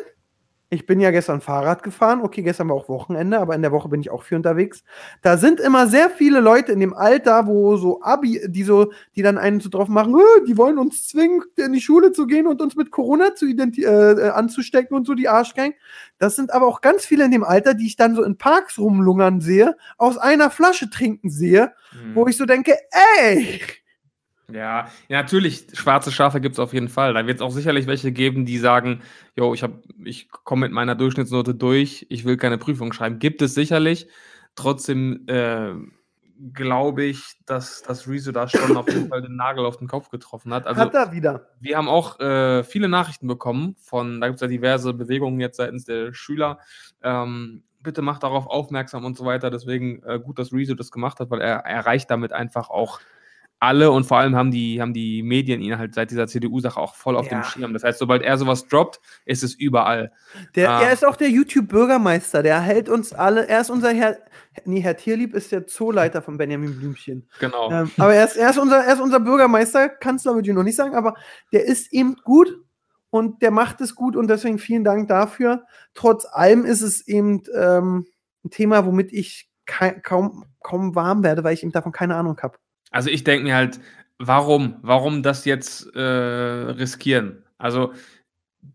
ich bin ja gestern Fahrrad gefahren. Okay, gestern war auch Wochenende, aber in der Woche bin ich auch viel unterwegs. Da sind immer sehr viele Leute in dem Alter, wo so Abi, die so, die dann einen so drauf machen, "Äh, die wollen uns zwingen, in die Schule zu gehen und uns mit Corona zu äh, äh, anzustecken und so die Arschgang. Das sind aber auch ganz viele in dem Alter, die ich dann so in Parks rumlungern sehe, aus einer Flasche trinken sehe, Mhm. wo ich so denke, ey, Ja, natürlich, schwarze Schafe gibt es auf jeden Fall. Da wird es auch sicherlich welche geben, die sagen, jo, ich, hab- ich komme mit meiner Durchschnittsnote durch, ich will keine Prüfung schreiben. Gibt es sicherlich. Trotzdem äh, glaube ich, dass, dass Rezo da schon auf jeden Fall den Nagel auf den Kopf getroffen hat. Also, hat er wieder. wir haben auch äh, viele Nachrichten bekommen von, da gibt es ja diverse Bewegungen jetzt seitens der Schüler. Ähm, bitte macht darauf aufmerksam und so weiter. Deswegen äh, gut, dass Rezo das gemacht hat, weil er erreicht damit einfach auch alle und vor allem haben die, haben die Medien ihn halt seit dieser CDU-Sache auch voll auf Ja. dem Schirm. Das heißt, sobald er sowas droppt, ist es überall. Der, Ah. Er ist auch der YouTube-Bürgermeister, der hält uns alle, er ist unser Herr, nee, Herr Tierlieb ist der Zooleiter von Benjamin Blümchen. Genau. Ähm, aber er ist, er, ist unser, er ist unser Bürgermeister, Kanzler würde ich noch nicht sagen, aber der ist eben gut und der macht es gut und deswegen vielen Dank dafür. Trotz allem ist es eben ähm, ein Thema, womit ich kaum, kaum warm werde, weil ich eben davon keine Ahnung habe. Also ich denke mir halt, warum? Warum das jetzt äh, riskieren? Also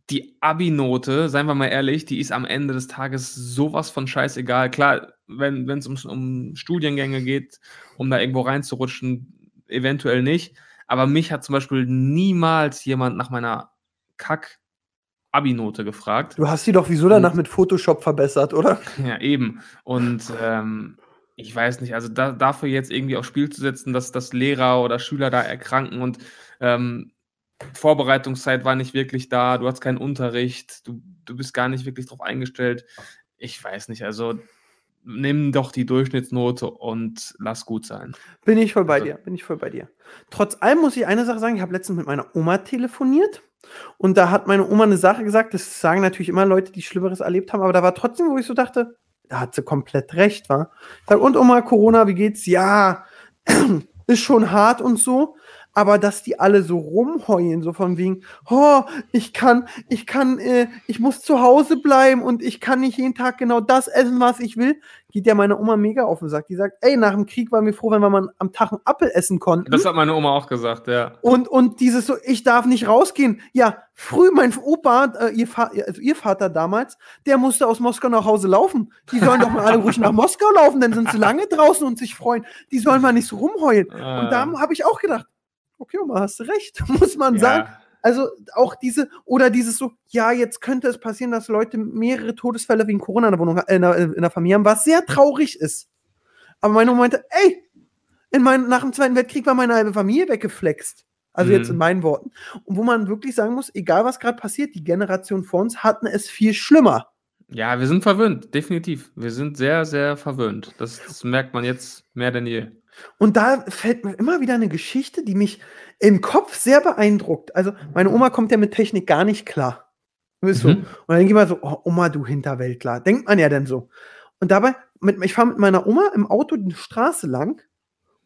die Abi-Note, seien wir mal ehrlich, die ist am Ende des Tages sowas von scheißegal. Klar, wenn es um, um Studiengänge geht, um da irgendwo reinzurutschen, eventuell nicht. Aber mich hat zum Beispiel niemals jemand nach meiner Kack-Abi-Note gefragt. Du hast die doch wieso danach mit Photoshop verbessert, oder? <laughs> Ja, eben. Und ähm, ich weiß nicht, also da, dafür jetzt irgendwie aufs Spiel zu setzen, dass, dass Lehrer oder Schüler da erkranken und ähm, Vorbereitungszeit war nicht wirklich da, du hast keinen Unterricht, du, du bist gar nicht wirklich drauf eingestellt. Ich weiß nicht, also nimm doch die Durchschnittsnote und lass gut sein. Bin ich voll bei Also- dir, bin ich voll bei dir. Trotz allem muss ich eine Sache sagen, ich habe letztens mit meiner Oma telefoniert und da hat meine Oma eine Sache gesagt, das sagen natürlich immer Leute, die Schlimmeres erlebt haben, aber da war trotzdem, wo ich so dachte, da hat sie komplett recht, war. Und Oma, Corona, wie geht's? Ja, <clears throat> ist schon hart und so, aber dass die alle so rumheulen, so von wegen, oh, ich kann, ich kann, äh, ich muss zu Hause bleiben und ich kann nicht jeden Tag genau das essen, was ich will, geht ja meine Oma mega auf den Sack. Die sagt, ey, nach dem Krieg waren wir froh, wenn wir mal am Tag einen Apfel essen konnten. Das hat meine Oma auch gesagt, ja. Und, und dieses so, ich darf nicht rausgehen. Ja, früh mein Opa, äh, ihr, also ihr Vater damals, der musste aus Moskau nach Hause laufen. Die sollen doch mal alle ruhig nach Moskau laufen, dann sind sie lange draußen und sich freuen. Die sollen mal nicht so rumheulen. Und da habe ich auch gedacht, okay, Oma, hast du recht, <laughs> muss man sagen. ja. Also auch diese, oder dieses so, ja, jetzt könnte es passieren, dass Leute mehrere Todesfälle wegen Corona in der Wohnung, äh, in, der, in der Familie haben, was sehr traurig ist. Aber meine Oma meinte, ey, in mein, nach dem Zweiten Weltkrieg war meine halbe Familie weggeflext. Also jetzt Mhm. in meinen Worten. Und wo man wirklich sagen muss, egal was gerade passiert, die Generation vor uns hatten es viel schlimmer. Ja, wir sind verwöhnt, definitiv. Wir sind sehr, sehr verwöhnt. Das, das merkt man jetzt mehr denn je. Und da fällt mir immer wieder eine Geschichte, die mich im Kopf sehr beeindruckt. Also, meine Oma kommt ja mit Technik gar nicht klar. So. Mhm. Und dann denke ich mal so, oh, Oma, du Hinterwäldler. Denkt man ja dann so. Und dabei, mit, ich fahre mit meiner Oma im Auto die Straße lang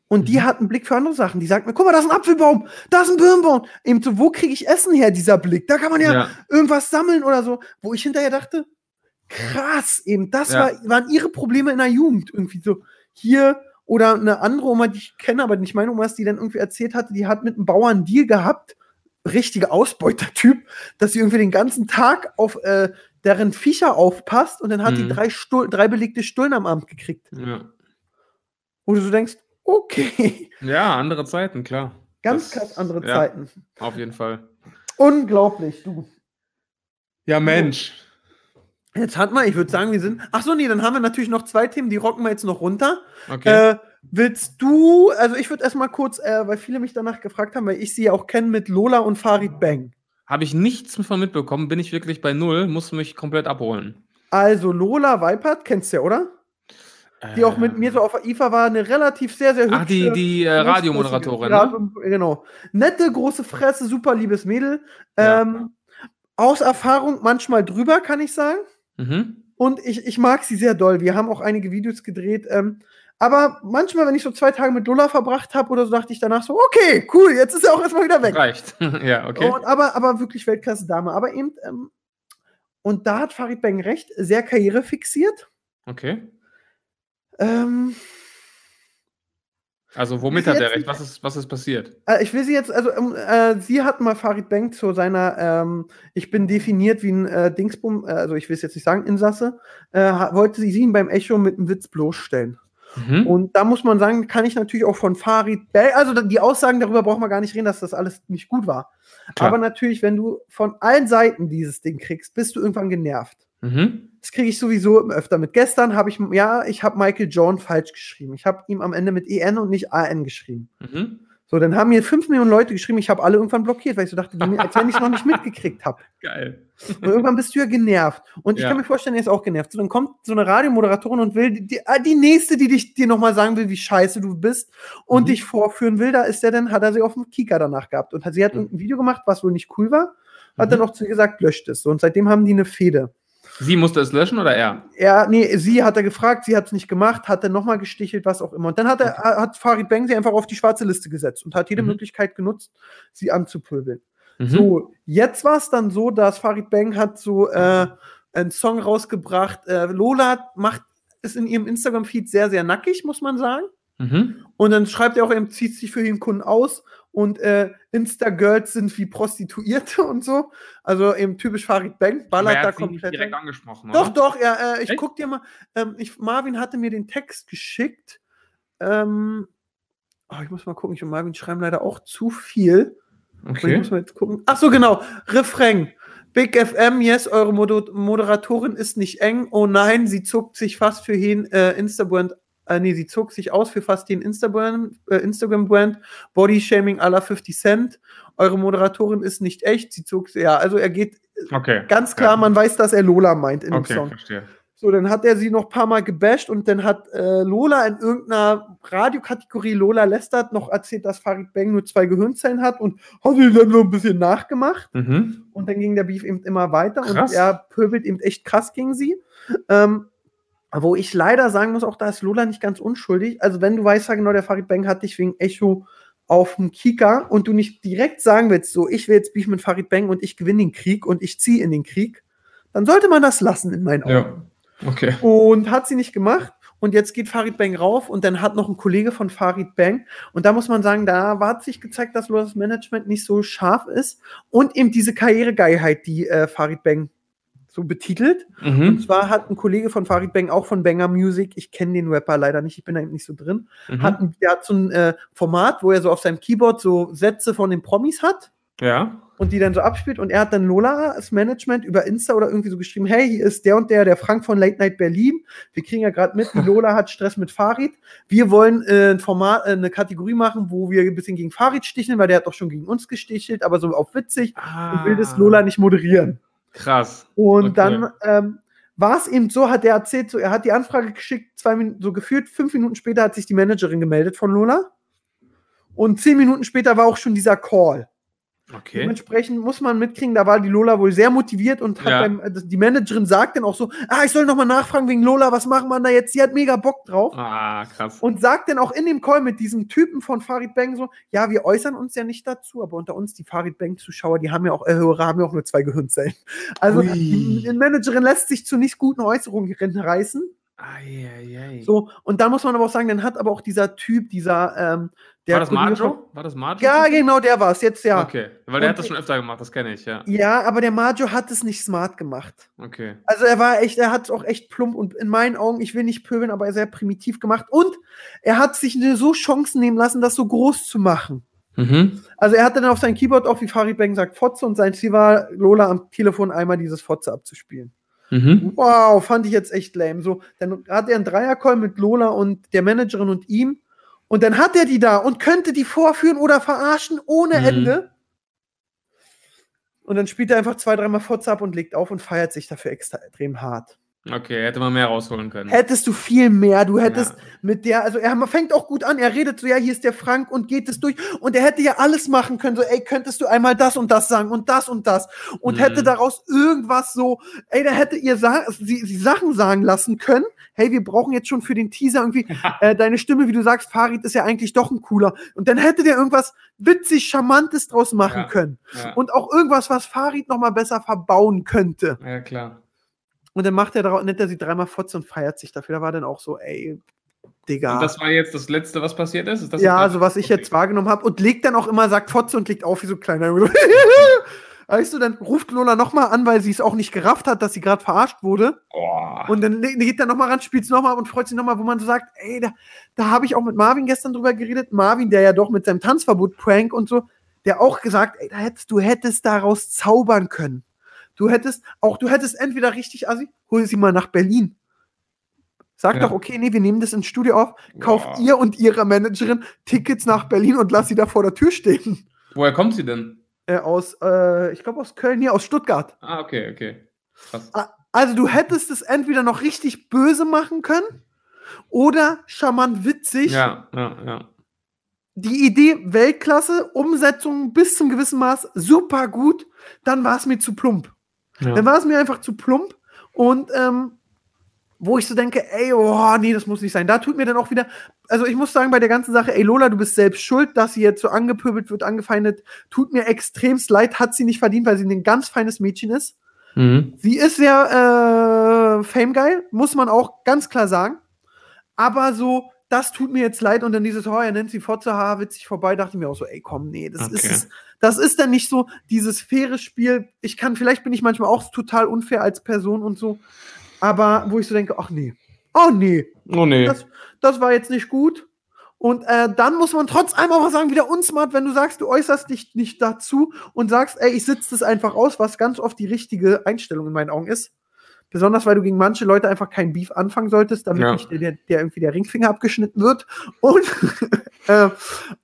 und die Mhm. hat einen Blick für andere Sachen. Die sagt mir, guck mal, da ist ein Apfelbaum, da ist ein Birnbaum. Eben so, wo kriege ich Essen her, dieser Blick? Da kann man ja, Ja. irgendwas sammeln oder so. Wo ich hinterher dachte, krass, eben, das Ja. war, waren ihre Probleme in der Jugend. Irgendwie so, hier oder eine andere Oma, die ich kenne, aber nicht meine Oma ist, die dann irgendwie erzählt hatte, die hat mit einem Bauern einen Deal gehabt, richtiger Ausbeutertyp, dass sie irgendwie den ganzen Tag auf äh, deren Viecher aufpasst und dann hat die Mhm. drei, Stuhl, drei belegte Stullen am Abend gekriegt. Ja. Wo du so denkst, okay, ja, andere Zeiten, klar. ganz Das- krass andere ja. Zeiten. Auf jeden Fall. Unglaublich, du. Ja, Mensch. Jetzt hat man, ich würde sagen, wir sind. Ach so, nee, dann haben wir natürlich noch zwei Themen, die rocken wir jetzt noch runter. Okay. Äh, willst du, also ich würde erstmal kurz, äh, weil viele mich danach gefragt haben, weil ich sie ja auch kenne mit Lola und Farid Bang. Habe ich nichts von mitbekommen, bin ich wirklich bei null, muss mich komplett abholen. Also Lola Weipert, kennst du ja, oder? Die auch mit mir so auf IFA war, eine relativ sehr, sehr hübsche. Ach, die, die äh, Radiomoderatorin, Ja, ne? genau. Nette, große Fresse, super liebes Mädel. Ja. Ähm, aus Erfahrung manchmal drüber, kann ich sagen. Mhm. Und ich, ich mag sie sehr doll. Wir haben auch einige Videos gedreht. Ähm, aber manchmal, wenn ich so zwei Tage mit Lola verbracht habe oder so, dachte ich danach so, okay, cool, jetzt ist er auch erstmal wieder weg. Reicht. <laughs> ja, okay. Und, aber, aber wirklich Weltklasse-Dame. Aber eben, ähm, und da hat Farid Bang recht, sehr karrierefixiert. Okay. Ähm, Also, womit hat er recht? Was ist, was ist passiert? äh, ich will sie jetzt, also ähm, äh, sie hat mal Farid Bang zu seiner, ähm, ich bin definiert wie ein äh, Dingsbum, äh, also ich will es jetzt nicht sagen, Insasse, äh, wollte sie ihn beim Echo mit einem Witz bloßstellen. Mhm. Und da muss man sagen, kann ich natürlich auch von Farid Bang, also die Aussagen darüber brauchen wir gar nicht reden, dass das alles nicht gut war. Klar. Aber natürlich, wenn du von allen Seiten dieses Ding kriegst, bist du irgendwann genervt. Mhm. Das kriege ich sowieso öfter mit. Gestern habe ich, ja, ich habe Michael John falsch geschrieben. Ich habe ihm am Ende mit EN und nicht AN geschrieben. Mhm. So, dann haben mir fünf Millionen Leute geschrieben, ich habe alle irgendwann blockiert, weil ich so dachte, als wenn ich es noch nicht mitgekriegt habe. <laughs> Geil. Und irgendwann bist du ja genervt. Und ich Ja. kann mir vorstellen, er ist auch genervt. So, dann kommt so eine Radiomoderatorin und will die, die, ah, die nächste, die dich dir nochmal sagen will, wie scheiße du bist und Mhm. dich vorführen will, da ist er dann, hat er sie auf dem Kika danach gehabt. Und hat, sie hat Mhm. irgendein Video gemacht, was wohl nicht cool war, hat Mhm. dann auch zu ihr gesagt, löscht es. So, und seitdem haben die eine Fehde. Sie musste es löschen oder er? Er, nee, sie hat er gefragt, sie hat es nicht gemacht, hat dann nochmal gestichelt, was auch immer. Und dann hat er, hat Farid Bang sie einfach auf die schwarze Liste gesetzt und hat jede Mhm. Möglichkeit genutzt, sie anzupöbeln. Mhm. So, jetzt war es dann so, dass Farid Bang hat so äh, einen Song rausgebracht. Äh, Lola macht ist in ihrem Instagram-Feed sehr, sehr nackig, muss man sagen. Mhm. Und dann schreibt er auch, er zieht sich für den Kunden aus und äh, Insta-Girls sind wie Prostituierte <laughs> und so. Also eben typisch Farid Bang, ballert er da komplett. direkt angesprochen, Doch, oder? doch, ja, äh, ich Echt? guck dir mal. Ähm, ich, Marvin hatte mir den Text geschickt. Ähm, oh, ich muss mal gucken, ich und Marvin schreiben leider auch zu viel. Und Ich Okay. muss mal jetzt gucken. Ach so, genau. Refrain. Big FM, yes, eure Moder Moderatorin ist nicht eng. Oh nein, sie zuckt sich fast für den äh, Instabrand. Äh, nee, sie zog sich aus für fast den Instagram, äh, Instagram-Brand. Body-Shaming à la 50 Cent. Eure Moderatorin ist nicht echt. Sie zog, ja, also er geht Okay. ganz klar, Ja. man weiß, dass er Lola meint in dem Okay, Song. verstehe. So, dann hat er sie noch ein paar Mal gebasht und dann hat äh, Lola in irgendeiner Radiokategorie Lola lästert noch erzählt, dass Farid Bang nur zwei Gehirnzellen hat und hat ihn dann so ein bisschen nachgemacht. Mhm. Und dann ging der Beef eben immer weiter Krass. und er pöbelt eben echt krass gegen sie. Ähm, wo ich leider sagen muss, auch da ist Lola nicht ganz unschuldig. Also, wenn du weißt, ja genau, der Farid Bang hat dich wegen Echo auf dem Kika und du nicht direkt sagen willst, so, ich will jetzt Beef mit Farid Bang und ich gewinne den Krieg und ich ziehe in den Krieg, dann sollte man das lassen, in meinen Augen. Ja. Okay. Und hat sie nicht gemacht. Und jetzt geht Farid Bang rauf und dann hat noch ein Kollege von Farid Bang. Und da muss man sagen, da hat sich gezeigt, dass das Management nicht so scharf ist. Und eben diese Karrieregeilheit, die äh, Farid Bang so betitelt. Und Mhm. zwar hat ein Kollege von Farid Bang, auch von Banger Music, ich kenne den Rapper leider nicht, ich bin da eben nicht so drin, Mhm. hat ein, der hat so ein äh, Format, wo er so auf seinem Keyboard so Sätze von den Promis hat Ja. und die dann so abspielt. Und er hat dann Lola als Management über Insta oder irgendwie so geschrieben: Hey, hier ist der und der, der Frank von Late Night Berlin. Wir kriegen ja gerade mit, <laughs> Lola hat Stress mit Farid. Wir wollen äh, ein Format, äh, eine Kategorie machen, wo wir ein bisschen gegen Farid sticheln, weil der hat doch schon gegen uns gestichelt, aber so auf witzig und will das Lola nicht moderieren. Krass. Und Okay. dann ähm, war es eben so, hat er erzählt, so, er hat die Anfrage geschickt, zwei Minuten, so gefühlt, fünf Minuten später hat sich die Managerin gemeldet von Lola. Und zehn Minuten später war auch schon dieser Call. Okay. Dementsprechend muss man mitkriegen, da war die Lola wohl sehr motiviert und hat Ja. beim, äh, die Managerin sagt dann auch so, ah, ich soll noch mal nachfragen wegen Lola, was machen wir da jetzt? Sie hat mega Bock drauf. Ah, krass. Und sagt dann auch in dem Call mit diesem Typen von Farid Bang so, ja, wir äußern uns ja nicht dazu, aber unter uns, die Farid Bang-Zuschauer, die haben ja auch, äh, Hörer haben ja auch nur zwei Gehirnzellen. Also Ui. die, die Managerin lässt sich zu nicht guten Äußerungen reißen. Eieiei. So, und da muss man aber auch sagen, dann hat aber auch dieser Typ, dieser, ähm, der War das Marjo? War das Marjo? Ja, genau, der war es, jetzt ja. Okay. Weil der Und hat das schon öfter gemacht, das kenne ich, ja. Ja, aber der Majo hat es nicht smart gemacht. Okay. Also er war echt, er hat es auch echt plump und in meinen Augen, ich will nicht pöbeln, aber sehr primitiv gemacht. Und er hat sich so Chancen nehmen lassen, das so groß zu machen. Mhm. Also er hatte dann auf sein Keyboard auch, wie Farid Bang sagt, Fotze und sein Ziel war, Lola am Telefon einmal dieses Fotze abzuspielen. Mhm. Wow, fand ich jetzt echt lame. So, dann hat er einen Dreiercall mit Lola und der Managerin und ihm. Und dann hat er die da und könnte die vorführen oder verarschen ohne Mhm. Ende. Und dann spielt er einfach zwei, dreimal Fotze ab und legt auf und feiert sich dafür extrem hart. Okay, hätte man mehr rausholen können. Hättest du viel mehr. Du hättest Ja. mit der, also er fängt auch gut an, er redet so, ja, hier ist der Frank und geht es durch. Und er hätte ja alles machen können, so, ey, könntest du einmal das und das sagen und das und das. Und Mhm. hätte daraus irgendwas so, ey, da hätte ihr sie, sie Sachen sagen lassen können. Hey, wir brauchen jetzt schon für den Teaser irgendwie <laughs> äh, deine Stimme, wie du sagst, Farid ist ja eigentlich doch ein cooler. Und dann hätte der irgendwas witzig, charmantes draus machen Ja. können. Ja, Und auch irgendwas, was Farid noch mal besser verbauen könnte. ja klar. Und dann macht er darauf, nennt er sie dreimal Fotze und feiert sich dafür. Da war dann auch so, ey, Digga. Und das war jetzt das Letzte, was passiert ist? ist ja, so was ich Okay. jetzt wahrgenommen habe. Und legt dann auch immer, sagt Fotze und legt auf wie so ein kleiner. <laughs> weißt du, dann ruft Lola nochmal an, weil sie es auch nicht gerafft hat, dass sie gerade verarscht wurde. Boah. Und dann geht er nochmal ran, spielt es nochmal und freut sich nochmal, wo man so sagt, ey, da, da habe ich auch mit Marvin gestern drüber geredet. Marvin, der ja doch mit seinem Tanzverbot Prank und so, der auch gesagt, ey, da hättest, du hättest daraus zaubern können. Du hättest, auch du hättest entweder richtig assi, hol sie mal nach Berlin. Sag Ja. doch, okay, nee, wir nehmen das ins Studio auf, kauft ihr und ihrer Managerin Tickets nach Berlin und lass sie da vor der Tür stehen. Woher kommt sie denn? Äh, aus, äh, ich glaube aus Köln, nee, aus Stuttgart. Ah, okay, okay. Krass. Also du hättest es entweder noch richtig böse machen können oder charmant witzig. Ja, ja, ja. Die Idee Weltklasse, Umsetzung bis zum gewissen Maß super gut. Dann war es mir zu plump. Ja. Dann war es mir einfach zu plump und ähm, wo ich so denke, ey, oh, nee, das muss nicht sein. Da tut mir dann auch wieder, also ich muss sagen, bei der ganzen Sache, ey, Lola, du bist selbst schuld, dass sie jetzt so angepöbelt wird, angefeindet. Tut mir extremst leid, hat sie nicht verdient, weil sie ein ganz feines Mädchen ist. Mhm. Sie ist sehr äh, famegeil, muss man auch ganz klar sagen. Aber so, das tut mir jetzt leid und dann dieses, oh, er nennt sie Fotze, ha, witzig vorbei, dachte ich mir auch so, ey, komm, nee, das ist Okay. es. Das ist dann nicht so dieses faire Spiel. Ich kann, vielleicht bin ich manchmal auch total unfair als Person und so. Aber wo ich so denke, ach nee, oh nee, Oh nee. das, das war jetzt nicht gut. Und äh, dann muss man trotz allem auch mal sagen, wieder unsmart, wenn du sagst, du äußerst dich nicht dazu und sagst, ey, ich sitze das einfach aus, was ganz oft die richtige Einstellung in meinen Augen ist. Besonders, weil du gegen manche Leute einfach kein Beef anfangen solltest, damit Ja. nicht der, der, der irgendwie der Ringfinger abgeschnitten wird. Und <laughs> äh,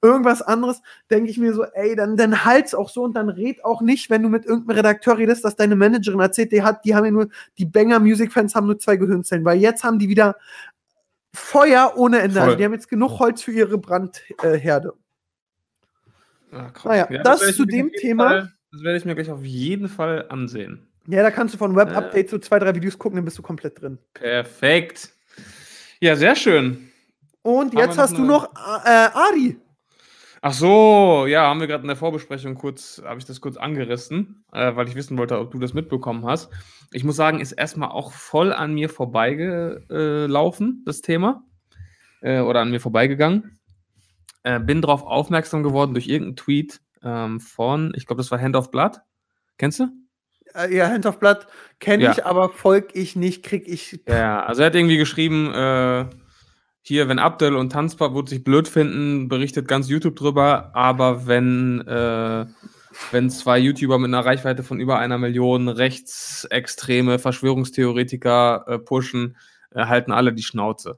irgendwas anderes, denke ich mir so, ey, dann, dann halt's auch so und dann red auch nicht, wenn du mit irgendeinem Redakteur redest, dass deine Managerin erzählt, die hat, die haben ja nur, die Banger Music Fans haben nur zwei Gehirnzellen, weil jetzt haben die wieder Feuer ohne Ende. Also Voll. die haben jetzt genug Holz für ihre Brandherde. Krass. Naja, das werde ich zu dem Thema. Fall- das werde ich mir gleich auf jeden Fall ansehen. Ja, da kannst du von Web Update so zwei, drei Videos gucken, dann bist du komplett drin. Perfekt. Ja, sehr schön. Und wir jetzt hast du noch äh, Ari. Ach so, ja, haben wir gerade in der Vorbesprechung kurz, habe ich das kurz angerissen, äh, weil ich wissen wollte, ob du das mitbekommen hast. Ich muss sagen, ist erstmal auch voll an mir vorbeigelaufen, das Thema. Äh, oder an mir vorbeigegangen. Äh, bin darauf aufmerksam geworden durch irgendeinen Tweet ähm, von, ich glaube, das war Hand of Blood. Kennst du? Äh, ja, Hand of Blood kenne Ja. ich, aber folg ich nicht, krieg ich. Ja, ja, also er hat irgendwie geschrieben, äh, hier, wenn Abdel und Tanzverbot sich blöd finden, berichtet ganz YouTube drüber, aber wenn, äh, wenn zwei YouTuber mit einer Reichweite von über einer Million rechtsextreme Verschwörungstheoretiker äh, pushen, äh, halten alle die Schnauze.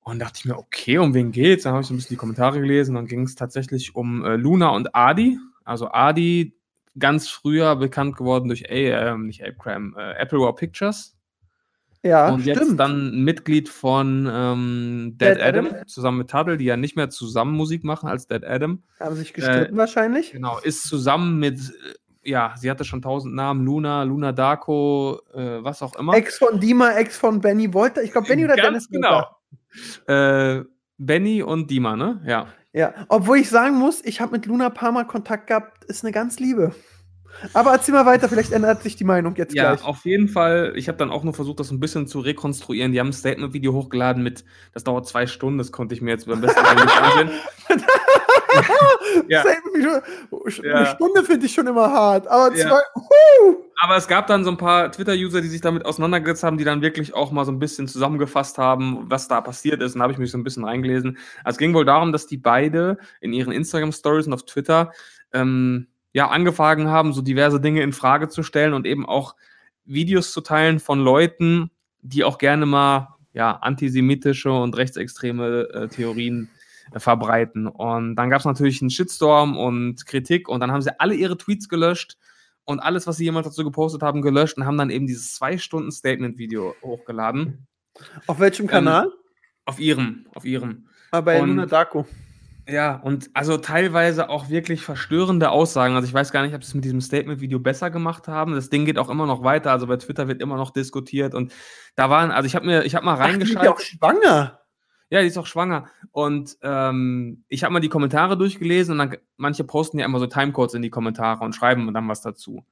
Und dachte ich mir, okay, um wen geht's? Dann habe ich so ein bisschen die Kommentare gelesen. Dann ging es tatsächlich um äh, Luna und Adi. Also Adi, ganz früher bekannt geworden durch A, ähm, nicht Apecram, äh, Apple War Pictures. Ja, und jetzt stimmt. dann Mitglied von ähm, Dead, Dead Adam, Adam. zusammen mit Tuttle, die ja nicht mehr zusammen Musik machen als Dead Adam. Haben sich gestritten wahrscheinlich. Genau, ist zusammen mit, äh, ja, sie hatte schon tausend Namen, Luna, Luna Darko, äh, was auch immer. Ex von Dima, Ex von Benny Wolter. Ich glaube, Benny oder Ganz Dennis genau. Äh, Benny und Dima, ne? Ja. Ja, obwohl ich sagen muss, ich habe mit Luna ein paar Mal Kontakt gehabt, ist eine ganz Liebe. Aber erzähl mal weiter, vielleicht ändert sich die Meinung jetzt Ja, gleich. auf jeden Fall. Ich habe dann auch nur versucht, das ein bisschen zu rekonstruieren. Die haben ein Statement-Video hochgeladen mit, das dauert zwei Stunden, das konnte ich mir jetzt beim besten Willen nicht ansehen. <laughs> <laughs> ja. Eine. Stunde finde ich schon immer hart, aber zwei. Huh! Aber es gab dann so ein paar Twitter-User, die sich damit auseinandergesetzt haben, die dann wirklich auch mal so ein bisschen zusammengefasst haben, was da passiert ist. Und da habe ich mich so ein bisschen reingelesen. Also es ging wohl darum, dass die beide in ihren Instagram-Stories und auf Twitter ähm, ja angefangen haben, so diverse Dinge in Frage zu stellen und eben auch Videos zu teilen von Leuten, die auch gerne mal ja, antisemitische und rechtsextreme äh, Theorien verbreiten. Und dann gab es natürlich einen Shitstorm und Kritik und dann haben sie alle ihre Tweets gelöscht und alles, was sie jemals dazu gepostet haben, gelöscht und haben dann eben dieses zwei Stunden Statement-Video hochgeladen. Auf welchem Kanal? Ähm, auf ihrem, auf ihrem. Ah, bei und- Luna Darko. Ja, und also teilweise auch wirklich verstörende Aussagen. Also ich weiß gar nicht, ob sie es mit diesem Statement-Video besser gemacht haben. Das Ding geht auch immer noch weiter. Also bei Twitter wird immer noch diskutiert. Und da waren, also ich habe mir, ich habe mal Ach, die ist ja auch schwanger. Ja, die ist auch schwanger. Und ähm, ich habe mal die Kommentare durchgelesen und dann manche posten ja immer so Timecodes in die Kommentare und schreiben dann was dazu.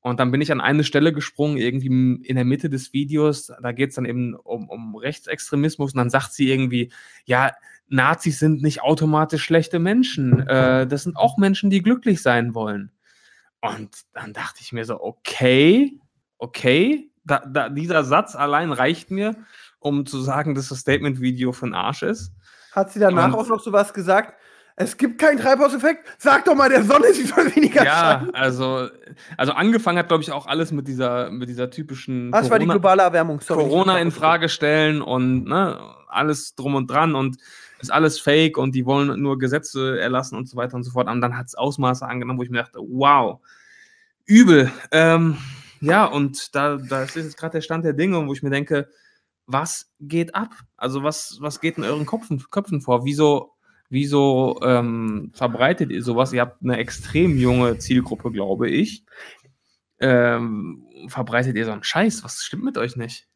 Und dann bin ich an eine Stelle gesprungen, irgendwie in der Mitte des Videos. Da geht es dann eben um, um Rechtsextremismus. Und dann sagt sie irgendwie, ja, Nazis sind nicht automatisch schlechte Menschen. <laughs> Äh, das sind auch Menschen, die glücklich sein wollen. Und dann dachte ich mir so, okay, okay, da, da, dieser Satz allein reicht mir, um zu sagen, dass das Statement-Video den Arsch ist. Hat sie danach Und- auch noch sowas gesagt? Es gibt keinen Treibhauseffekt. Sag doch mal der Sonne, sie soll weniger Ja, also, also angefangen hat, glaube ich, auch alles mit dieser, mit dieser typischen Das war die Corona- globale Erwärmung. Sorry, Corona in Frage stellen und ne, alles drum und dran und ist alles fake und die wollen nur Gesetze erlassen und so weiter und so fort. Und dann hat es Ausmaße angenommen, wo ich mir dachte, wow, übel. Ähm, ja, und da, da ist jetzt gerade der Stand der Dinge, wo ich mir denke, was geht ab? Also was, was geht in euren Köpfen, Köpfen vor? Wieso, wieso ähm, verbreitet ihr sowas? Ihr habt eine extrem junge Zielgruppe, glaube ich. Ähm, verbreitet ihr so einen Scheiß? Was stimmt mit euch nicht?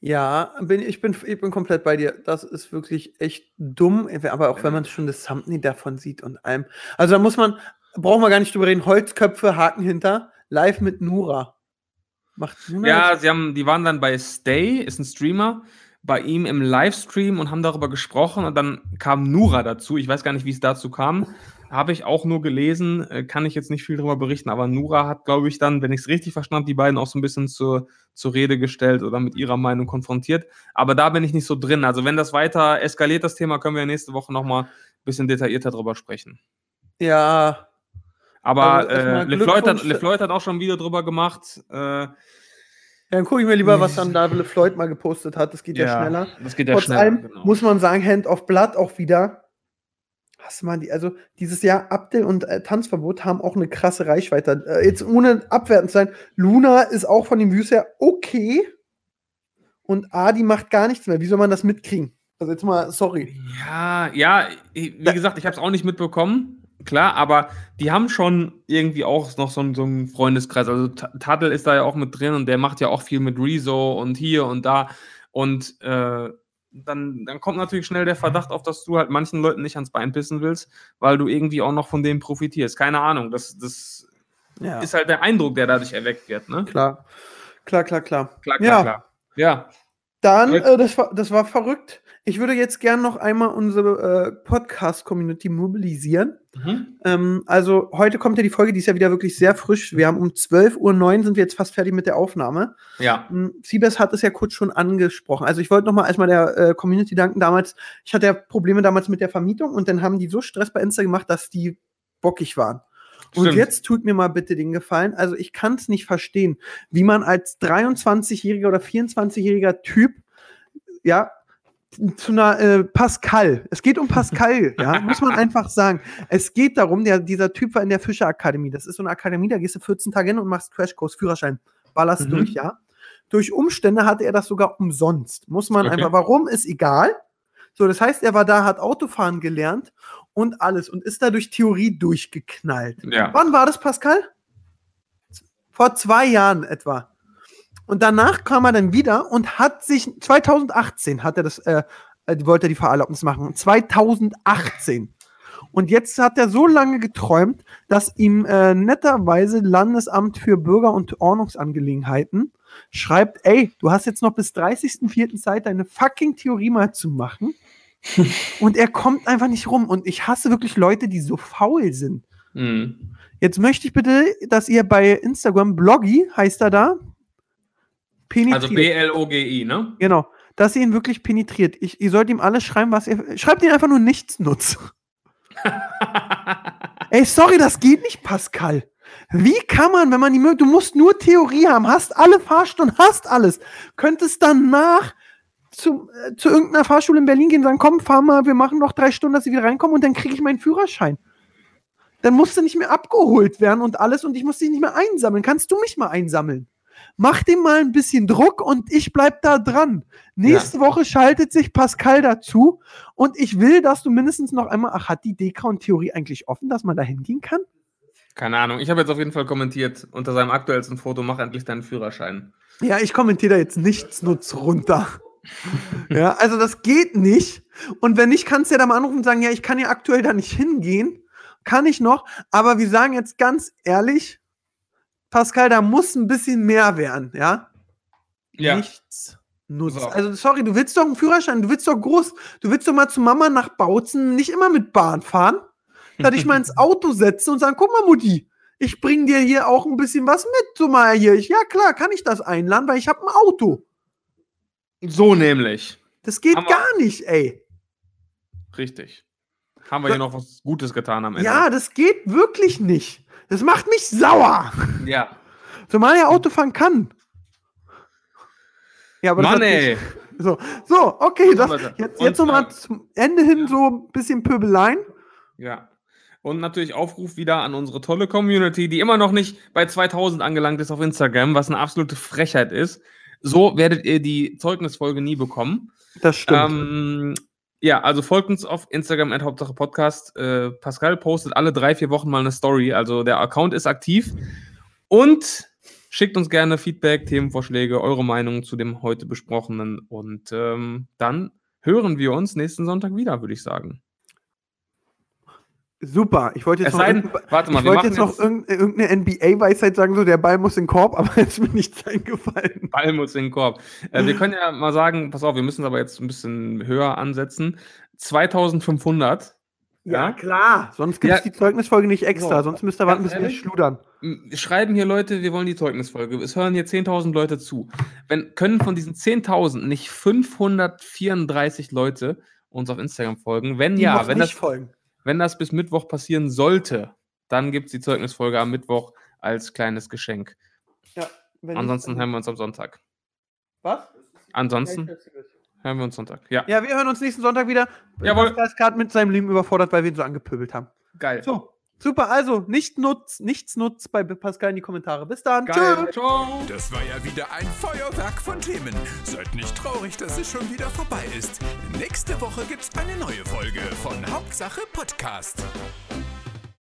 Ja, bin, ich, bin, ich bin komplett bei dir. Das ist wirklich echt dumm. Aber auch wenn man schon das Thumbnail davon sieht und allem. Also da muss man, brauchen wir gar nicht drüber reden. Holzköpfe, Haken hinter. Live mit Nura. Macht Nura Ja, sie haben, die waren dann bei Stay, ist ein Streamer, bei ihm im Livestream und haben darüber gesprochen und dann kam Nura dazu. Ich weiß gar nicht, wie es dazu kam. Habe ich auch nur gelesen, äh, kann ich jetzt nicht viel darüber berichten, aber Nura hat, glaube ich, dann, wenn ich es richtig verstanden habe, die beiden auch so ein bisschen zur, zur Rede gestellt oder mit ihrer Meinung konfrontiert. Aber da bin ich nicht so drin. Also wenn das weiter eskaliert, das Thema, können wir nächste Woche nochmal ein bisschen detaillierter drüber sprechen. ja, Aber Also äh, LeFloid, hat. LeFloid hat auch schon ein Video drüber gemacht. Äh, Ja, dann gucke ich mir lieber, was dann David Floyd mal gepostet hat. Das geht ja, schneller. Das geht ja Trotz schneller. allem genau. muss man sagen, Hand of Blood auch wieder. Hast du mal die, also dieses Jahr Abdel und äh, Tanzverbot haben auch eine krasse Reichweite. Äh, jetzt ohne abwertend zu sein, Luna ist auch von den Views her okay. Und Adi macht gar nichts mehr. Wie soll man das mitkriegen? Also jetzt mal, sorry. Ja, ja, wie gesagt, ich habe es auch nicht mitbekommen, klar, aber die haben schon irgendwie auch noch so, einen- so einen Freundeskreis. Also Tadel ist da ja auch mit drin und der macht ja auch viel mit Rezo und hier und da. Und äh, dann, dann kommt natürlich schnell der Verdacht auf, dass du halt manchen Leuten nicht ans Bein pissen willst, weil du irgendwie auch noch von denen profitierst. Keine Ahnung, das, das Ja, ist halt der Eindruck, der dadurch erweckt wird, ne? klar. Klar, klar, klar. Klar, klar, Ja. klar. Ja, Dann, äh, das, war, das war verrückt. Ich würde jetzt gern noch einmal unsere äh, Podcast-Community mobilisieren. mhm. Ähm, also heute kommt ja die Folge, die ist ja wieder wirklich sehr frisch. Wir haben um 12.09 Uhr sind wir jetzt fast fertig mit der Aufnahme. ja. Ähm, Siebes hat es ja kurz schon angesprochen. Also ich wollte noch mal erstmal der äh, Community danken damals. Ich hatte ja Probleme damals mit der Vermietung und dann haben die so Stress bei Insta gemacht, dass die bockig waren. Und Stimmt. jetzt tut mir mal bitte den Gefallen. Also ich kann es nicht verstehen, wie man als 23-jähriger oder 24-jähriger Typ, ja, zu einer äh, Pascal. Es geht um Pascal, ja, muss man einfach sagen. Es geht darum, der, dieser Typ war in der Fischerakademie. Das ist so eine Akademie, da gehst du 14 Tage hin und machst Crashkurs, Führerschein, ballerst Mhm. durch, ja. Durch Umstände hatte er das sogar umsonst. Muss man Okay. einfach, warum, ist egal. So, das heißt, er war da, hat Autofahren gelernt und alles und ist da durch Theorie durchgeknallt. Ja. Wann war das, Pascal? Vor zwei Jahren etwa. Und danach kam er dann wieder und hat sich, 2018 hat er das, äh, äh, wollte er die Fahrerlaubnis machen. 2018. Und jetzt hat er so lange geträumt, dass ihm äh, netterweise Landesamt für Bürger- und Ordnungsangelegenheiten schreibt, ey, du hast jetzt noch bis 30.04. Zeit, deine fucking Theorie mal zu machen. <laughs> und er kommt einfach nicht rum. Und ich hasse wirklich Leute, die so faul sind. Mhm. Jetzt möchte ich bitte, dass ihr bei Instagram, Bloggy heißt er da, penetriert. Also B-L-O-G-I, ne? Genau. Dass ihr ihn wirklich penetriert. Ich, ihr sollt ihm alles schreiben, was ihr. Schreibt ihn einfach nur nichts nutz. <laughs> Ey, sorry, das geht nicht, Pascal. Wie kann man, wenn man die Möglichkeit, du musst nur Theorie haben, hast alle Fahrstunden, hast alles, könntest danach zu, äh, zu irgendeiner Fahrschule in Berlin gehen und sagen, komm, fahr mal, wir machen noch drei Stunden, dass sie wieder reinkommen und dann kriege ich meinen Führerschein. dann musst du nicht mehr abgeholt werden und alles und ich muss dich nicht mehr einsammeln. Kannst du mich mal einsammeln? Mach dem mal ein bisschen Druck und ich bleib da dran. Nächste Woche schaltet sich Pascal dazu und ich will, dass du mindestens noch einmal, ach, hat die Dekon-Theorie eigentlich offen, dass man da hingehen kann? Keine Ahnung. Ich habe jetzt auf jeden Fall kommentiert unter seinem aktuellsten Foto, mach endlich deinen Führerschein. Ja, ich kommentiere da jetzt nichts nutz runter. <laughs> ja, also das geht nicht. Und wenn nicht, kannst du ja da mal anrufen und sagen, ja, ich kann ja aktuell da nicht hingehen. Kann ich noch. Aber wir sagen jetzt ganz ehrlich, Pascal, da muss ein bisschen mehr werden, ja? Ja. Nichts nutzt. So. Also, sorry, du willst doch einen Führerschein, du willst doch groß, du willst doch mal zu Mama nach Bautzen nicht immer mit Bahn fahren. Da dich mal ins <laughs> Auto setzen und sagen, guck mal, Mutti, ich bring dir hier auch ein bisschen was mit, so mal hier. Ich, ja, klar, kann ich das einladen, weil ich habe ein Auto. So nämlich. Das geht Haben gar nicht, ey. Richtig. Haben wir hier noch was Gutes getan am Ende? Ja, das geht wirklich nicht. Das macht mich sauer. Ja. Zumal er Auto fahren kann. Ja, aber Mann, ey. So, so, okay, das, jetzt, jetzt nochmal äh, zum Ende hin so ein bisschen Pöbeleien. Ja. Und natürlich Aufruf wieder an unsere tolle Community, die immer noch nicht bei 2000 angelangt ist auf Instagram, was eine absolute Frechheit ist. So werdet ihr die Zeugnisfolge nie bekommen. Das stimmt. Ähm, ja, also folgt uns auf Instagram at Hauptsache Podcast. Äh, Pascal postet alle drei, vier Wochen mal eine Story. Also der Account ist aktiv. Und schickt uns gerne Feedback, Themenvorschläge, eure Meinung zu dem heute besprochenen. Und ähm, dann hören wir uns nächsten Sonntag wieder, würde ich sagen. Super. Ich wollte jetzt Es noch, irgendein- warte mal, ich wollte jetzt noch irgendeine, NBA-Weisheit sagen, so der Ball muss in den Korb, <laughs> aber jetzt mir nichts eingefallen. Ball muss in den Korb. Äh, wir können ja mal sagen, pass auf, wir müssen es aber jetzt ein bisschen höher ansetzen. 2500. Ja. klar. Sonst gibt es Ja. die Zeugnisfolge nicht extra, So, sonst müsst ihr warten, bis wir schludern. Schreiben hier Leute, wir wollen die Zeugnisfolge. Es hören hier 10.000 Leute zu. Wenn, können von diesen 10.000 nicht 534 Leute uns auf Instagram folgen? Wenn Die ja, wenn nicht das, folgen. Wenn das bis Mittwoch passieren sollte, dann gibt es die Zeugnisfolge am Mittwoch als kleines Geschenk. Ja, wenn Ansonsten nicht, hören wir uns am Sonntag. Was? Ansonsten hören wir uns Sonntag. Ja, Ja, wir hören uns nächsten Sonntag wieder. Jawohl. Ist gerade mit seinem Leben überfordert, weil wir ihn so angepöbelt haben. geil. So, super. Also, nicht nutz, nichts nutzt bei Pascal in die Kommentare. Bis dann. Geil. Tschüss. Ciao. Das war ja wieder ein Feuerwerk von Themen. Seid nicht traurig, dass es schon wieder vorbei ist. Nächste Woche gibt's eine neue Folge von Hauptsache Podcast.